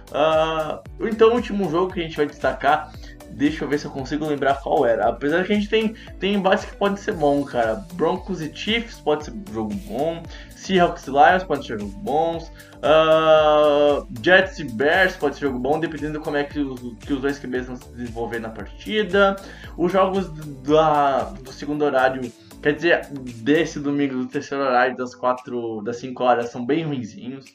Uh, então, o último jogo que a gente vai destacar Deixa eu ver se eu consigo lembrar qual era. Apesar que a gente tem, tem embates que podem ser bons, cara. Broncos e Chiefs pode ser jogo bom. Seahawks e Lions pode ser jogo bons. Uh, Jets e Bears pode ser jogo bom, dependendo como é que os, que os dois QBs vão se desenvolver na partida. Os jogos da, do segundo horário, quer dizer, desse domingo, do terceiro horário, das 4, das 5 horas, são bem ruinzinhos.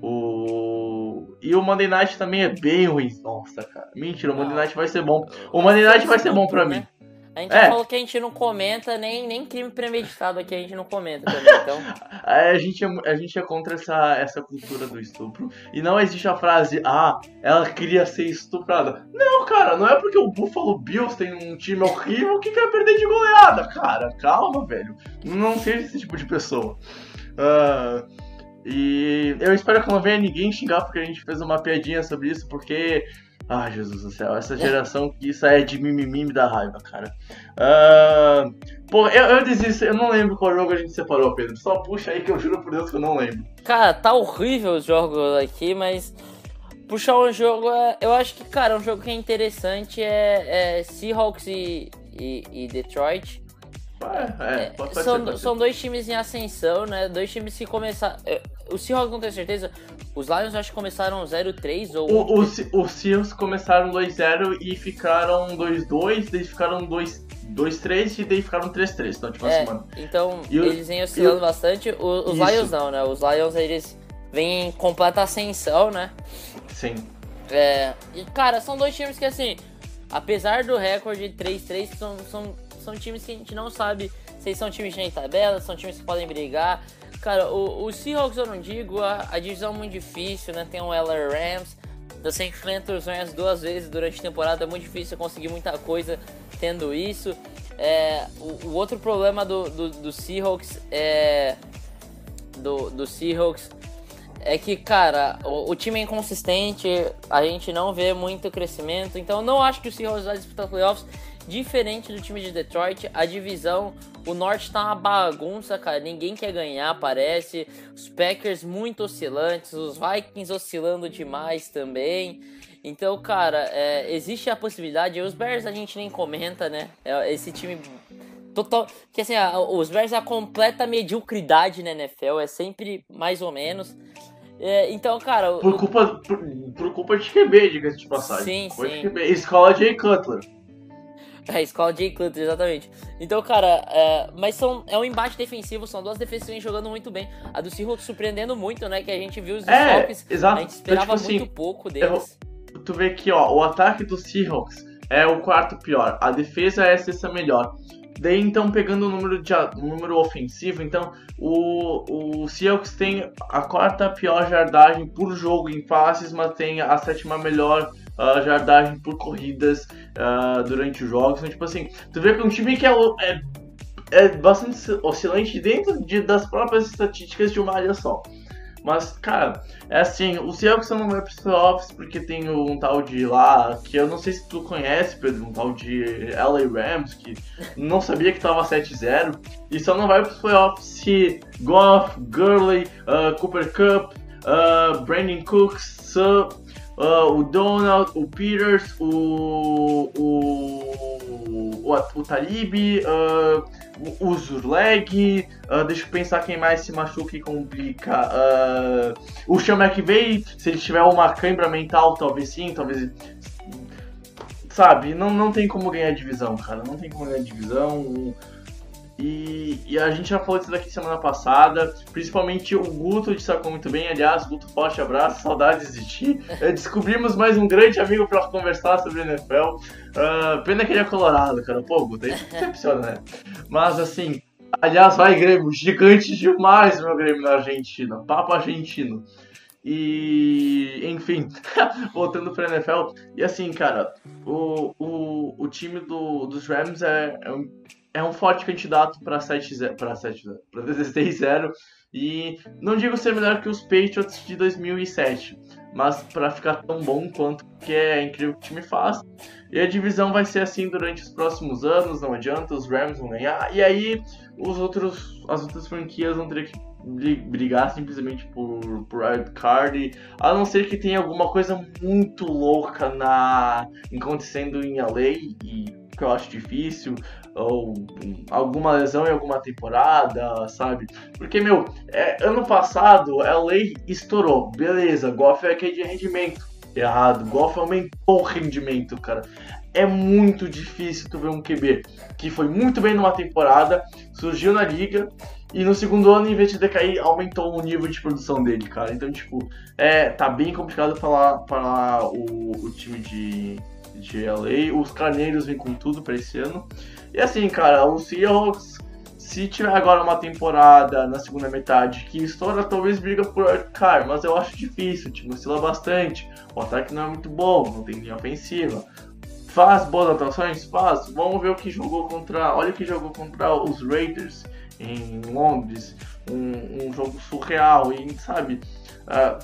O... E o Monday Night também é bem ruim. Nossa, cara. Mentira, o Monday Night vai ser bom. O Monday Night vai ser bom pra mim. A gente é. falou que a gente não comenta, nem, nem crime premeditado aqui a gente não comenta também, então. a, gente é, a gente é contra essa, essa cultura do estupro. E não existe a frase, ah, ela queria ser estuprada. Não, cara, não é porque o Buffalo Bills tem um time horrível que quer perder de goleada, cara. Calma, velho. Não seja esse tipo de pessoa. Uh, e eu espero que não venha ninguém xingar porque a gente fez uma piadinha sobre isso, porque. Ai, Jesus do céu, essa geração que isso é de mimimi dá raiva, cara. Uh, pô, eu, eu desisto, eu não lembro qual jogo a gente separou, Pedro. Só puxa aí que eu juro por Deus que eu não lembro. Cara, tá horrível os jogos aqui, mas puxar um jogo, é, eu acho que, cara, um jogo que é interessante é, é Seahawks e, e, e Detroit. É, é, pode, pode são, são dois times em ascensão, né? Dois times que começaram. O Seahawks não tenho certeza. Os Lions acho que começaram 0-3 ou. O, o, os Seahawks começaram 2-0 e ficaram 2-2, daí ficaram 2-3 e daí ficaram 3-3. Então, tipo É, assim, mano. então o- eles vêm oscilando e o- bastante. O- os. Lions não, né? Os Lions eles vêm em completa ascensão, né? Sim. É, e cara, são dois times que assim, apesar do recorde 3-3, são, são, são times que a gente não sabe se são times de tabela, são times que podem brigar. Cara, o, o Seahawks eu não digo, a, a divisão é muito difícil, né? Tem o LA Rams, você enfrenta os Rams duas vezes durante a temporada, é muito difícil conseguir muita coisa tendo isso. É, o, o outro problema do, do, do Seahawks é. Do, do Seahawks é que, cara, o, o time é inconsistente, a gente não vê muito crescimento, então eu não acho que o Seahawks vai disputar playoffs. Diferente do time de Detroit, a divisão, o norte tá uma bagunça, cara. Ninguém quer ganhar, parece. Os Packers muito oscilantes, os Vikings oscilando demais também. Então, cara, é, existe a possibilidade. Os Bears a gente nem comenta, né? É, esse time total. Que assim, a- os Bears é a completa mediocridade na NFL, é sempre mais ou menos. É, então, cara, Por culpa, por, por culpa de QB, diga-se de passagem. Sim, Foi sim. de QB. Escola Jay Cutler. É, a escola Jay Cutler, exatamente. Então, cara, é, mas são, é um embate defensivo, são duas defesas jogando muito bem. A do Seahawks surpreendendo muito, né? Que a gente viu os É, desfalques, exato. a gente esperava Então, tipo muito assim, pouco deles. Tu vê aqui, ó, o ataque do Seahawks é o quarto pior, a defesa é a sexta melhor. Daí, então, pegando o número, de, o número ofensivo, então, o, o Seahawks tem a quarta pior jardagem por jogo em passes, mas tem a sétima melhor ah, jardagem por corridas ah, durante os jogos. Então, tipo assim, tu vê que é um time que é, é, é bastante oscilante dentro de- das próprias estatísticas de uma área só. Mas, cara, é assim, o Seahawks não vai pros playoffs porque tem um tal de lá, que eu não sei se tu conhece, Pedro, um tal de LA Rams, que não sabia que tava 7-0, e só não vai pros playoffs se Goff, Gurley, uh, Cooper Cup, uh, Brandon Cooks, Su, uh, o Donald, o Peters, o. o. o, o Talib, uh, o, Zurleg, uh, deixa eu pensar quem mais se machuca e complica. O Sean McVay, se ele tiver uma cãibra mental, talvez sim, talvez. Sabe, não, não tem como ganhar divisão, cara. Não tem como ganhar divisão. E, e a gente já falou disso daqui semana passada. Principalmente o Guto destacou muito bem. Aliás, Guto, forte abraço, saudades de ti. Eh, Descobrimos mais um grande amigo pra conversar sobre NFL. Ah, pena que ele é colorado, cara. Pô, Guto, aí decepciona, né? Mas assim, aliás, vai Grêmio, gigante demais meu Grêmio na Argentina. Papo argentino. E, enfim, voltando pra NFL. E assim, cara, o, o, o time do, dos Rams é, é, um, é um forte candidato pra 7-0, pra 7-0, pra 16-0. E não digo ser melhor que os Patriots de 2007, mas pra ficar tão bom quanto que é incrível que o time faz. E a divisão vai ser assim durante os próximos anos, não adianta, os Rams vão ganhar. E aí os outros, as outras franquias vão ter que brigar simplesmente por, por card, a não ser que tenha alguma coisa muito louca na acontecendo em LA, e que eu acho difícil, ou alguma lesão em alguma temporada, sabe? Porque, meu, é, ano passado LA estourou, beleza, Goff é que de rendimento. Errado, Goff aumentou o rendimento, cara. É muito difícil tu ver um QB que foi muito bem numa temporada, surgiu na liga, e no segundo ano, em vez de decair, aumentou o nível de produção dele, cara. Então, tipo, é, tá bem complicado falar, falar o, o time de, de LA. Os Carneiros vêm com tudo pra esse ano. E assim, cara, o Seahawks, se tiver agora uma temporada na segunda metade que estoura, talvez briga por wildcard, mas eu acho difícil, o time oscila bastante. O ataque não é muito bom, não tem linha ofensiva. Faz boas atuações? Faz. Vamos ver o que jogou contra. Olha o que jogou contra os Raiders em Londres. Um, um jogo surreal, e sabe? ah,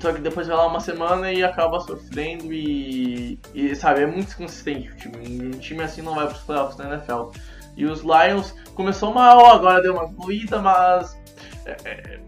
só que depois vai lá uma semana e acaba sofrendo e, e, sabe, é muito inconsistente o time. Um time assim não vai para os playoffs na NFL. E os Lions começou mal, agora deu uma fluida, mas é,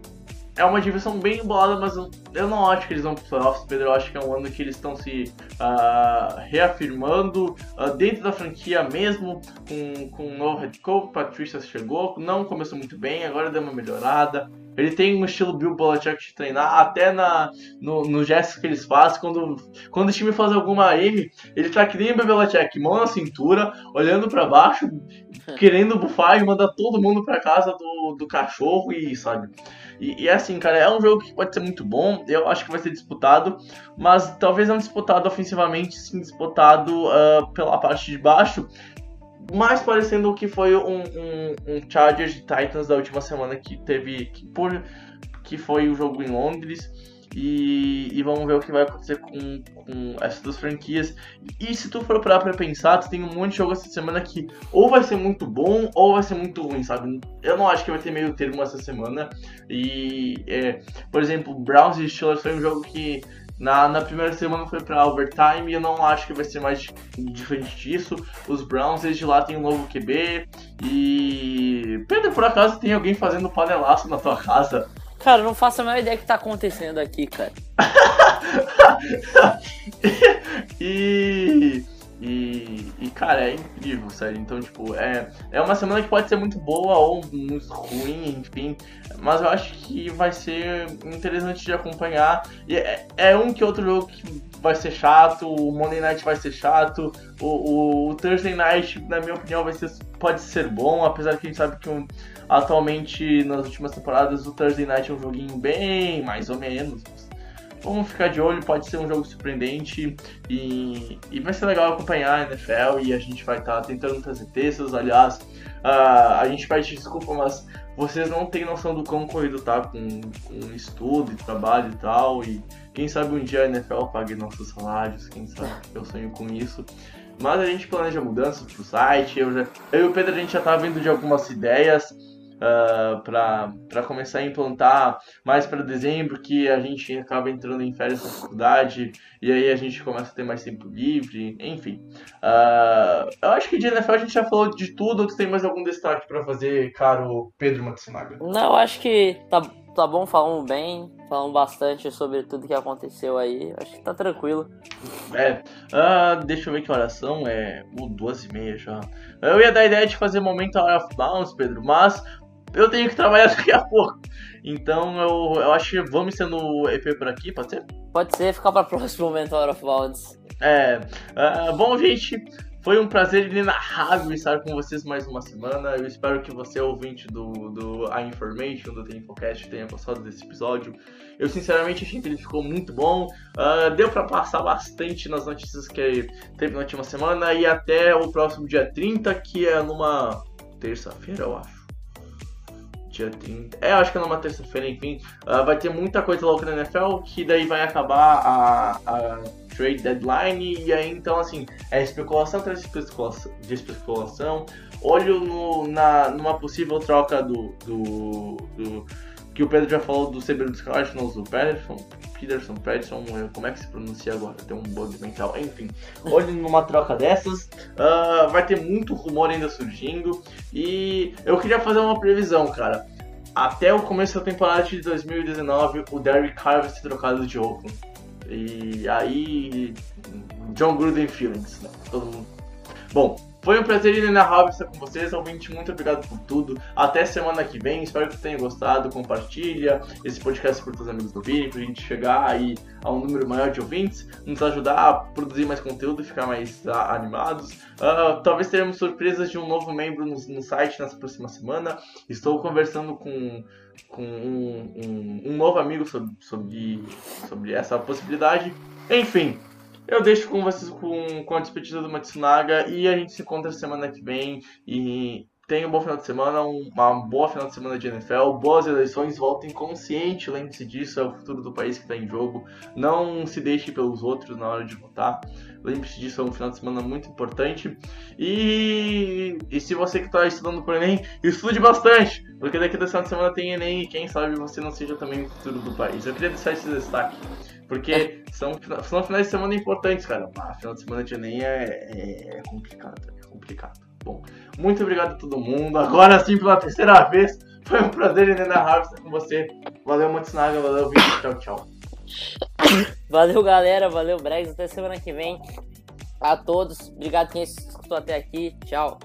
é- uma divisão bem embolada, mas eu não acho que eles vão pro playoffs, Pedro. Eu acho que é um ano que eles estão se uh, reafirmando uh, dentro da franquia mesmo, com, com um novo head coach. Patrícia chegou, não começou muito bem, agora deu uma melhorada. Ele tem um estilo Bill Belichick de treinar, até na, no, no gestos que eles fazem. Quando, quando o time faz alguma M, ele tá que nem o Bill Belichick, mão na cintura, olhando para baixo, querendo bufar e mandar todo mundo pra casa do, do cachorro e, sabe? E, e assim, cara, é um jogo que pode ser muito bom. Eu acho que vai ser disputado, mas talvez não disputado ofensivamente, sim disputado uh, pela parte de baixo mais parecendo o que foi um, um, um Chargers de Titans da última semana que teve que, por, que foi o jogo em Londres e, e, vamos ver o que vai acontecer com, com essas duas franquias. E se tu for parar pra pensar, tu tem um monte de jogo essa semana que ou vai ser muito bom ou vai ser muito ruim, sabe? Eu não acho que vai ter meio termo essa semana. E, é, por exemplo, Browns e Steelers foi um jogo que na, na primeira semana foi para overtime e eu não acho que vai ser mais diferente disso. Os Browns, eles de lá têm um novo QB e. Pedro, por acaso tem alguém fazendo panelaço na tua casa? Cara, eu não faço a menor ideia do que tá acontecendo aqui, cara. e. E, e, cara, é incrível, sério. Então, tipo, é, é uma semana que pode ser muito boa ou muito ruim, enfim. Mas eu acho que vai ser interessante de acompanhar. E é, é um que outro jogo que vai ser chato, o Monday Night vai ser chato, o, o, o Thursday Night, na minha opinião, vai ser, pode ser bom, apesar que a gente sabe que um, atualmente, nas últimas temporadas, o Thursday Night é um joguinho bem mais ou menos Vamos ficar de olho, pode ser um jogo surpreendente e, e vai ser legal acompanhar a NFL e a gente vai estar tá tentando trazer textos. Aliás, uh, a gente pede desculpa, mas vocês não têm noção do quão corrido tá com, com estudo e trabalho e tal. E quem sabe um dia a NFL pague nossos salários, quem sabe eu sonho com isso. Mas a gente planeja mudanças pro site. Eu, já, eu e o Pedro a gente já tá vendo de algumas ideias uh, ah, para começar a implantar mais para dezembro, que a gente acaba entrando em férias na faculdade e aí a gente começa a ter mais tempo livre, enfim. Uh, eu acho que de NFL a gente já falou de tudo, ou tu tem mais algum destaque para fazer, caro Pedro Matsunaga? Não, acho que tá, tá bom, falando bem, falando bastante sobre tudo que aconteceu aí. Acho que tá tranquilo. É, uh, deixa eu ver que oração é o duas e meia já. Eu ia dar a ideia de fazer momento Out of Bounds, Pedro, mas eu tenho que trabalhar daqui a pouco. Então eu, eu acho que vamos sendo o EP por aqui, pode ser? Pode ser, ficar para próximo momento Out of Bounds. É. Uh, bom, gente, foi um prazer inenarrável estar com vocês mais uma semana. Eu espero que você, ouvinte do, do A Information, do The Infocast, tenha gostado desse episódio. Eu sinceramente achei que ele ficou muito bom. Uh, deu para passar bastante nas notícias que teve na última semana. E até o próximo dia 30, que é numa terça-feira, eu acho dia 30. É, acho que é numa terça-feira, enfim. Uh, vai ter muita coisa louca na NFL, que daí vai acabar a, a trade deadline. E aí, então, assim, é especulação atrás de especulação. Especulação. Olho no, na, numa possível troca do, do, do que o Pedro já falou do dos Cardinals, do Peterson, Peterson, como é que se pronuncia agora? Tem um bug mental, enfim. Olhe numa troca dessas, uh, vai ter muito rumor ainda surgindo e eu queria fazer uma previsão, cara. Até o começo da temporada de 2019, o Derek Carr vai ser trocado de Oakland. E aí, John Gruden feelings, né? Todo mundo. Bom, foi um prazer inenarrável estar com vocês, ouvinte. Muito obrigado por tudo. Até semana que vem. Espero que tenham gostado. Compartilha esse podcast com seus amigos do Vini, pra gente chegar aí a um número maior de ouvintes, nos ajudar a produzir mais conteúdo e ficar mais uh, animados. Uh, talvez teremos surpresas de um novo membro no, no, site nessa próxima semana. Estou conversando com, com um, um, um novo amigo sobre, sobre, sobre essa possibilidade. Enfim, eu deixo com vocês com, com a despedida do Matsunaga e a gente se encontra semana que vem. E tenha um bom final de semana, uma boa final de semana de NFL, boas eleições, voltem consciente, lembre-se disso, é o futuro do país que está em jogo. Não se deixe pelos outros na hora de votar. Lembre-se disso, é um final de semana muito importante. E, e se você que está estudando para Enem, estude bastante, porque daqui da final de semana tem Enem e quem sabe você não seja também o futuro do país. Eu queria deixar esse destaque. Porque são, são finais de semana importantes, cara. Ah, final de semana de Enem é, é, é complicado, é complicado. Bom, muito obrigado a todo mundo. Agora sim, pela terceira vez, foi um prazer, Helena Harvey, estar com você. Valeu, Matsunaga. Valeu, Vitor. Tchau, tchau. Valeu, galera. Valeu, Bregs. Até semana que vem. A todos. Obrigado quem escutou até aqui. Tchau.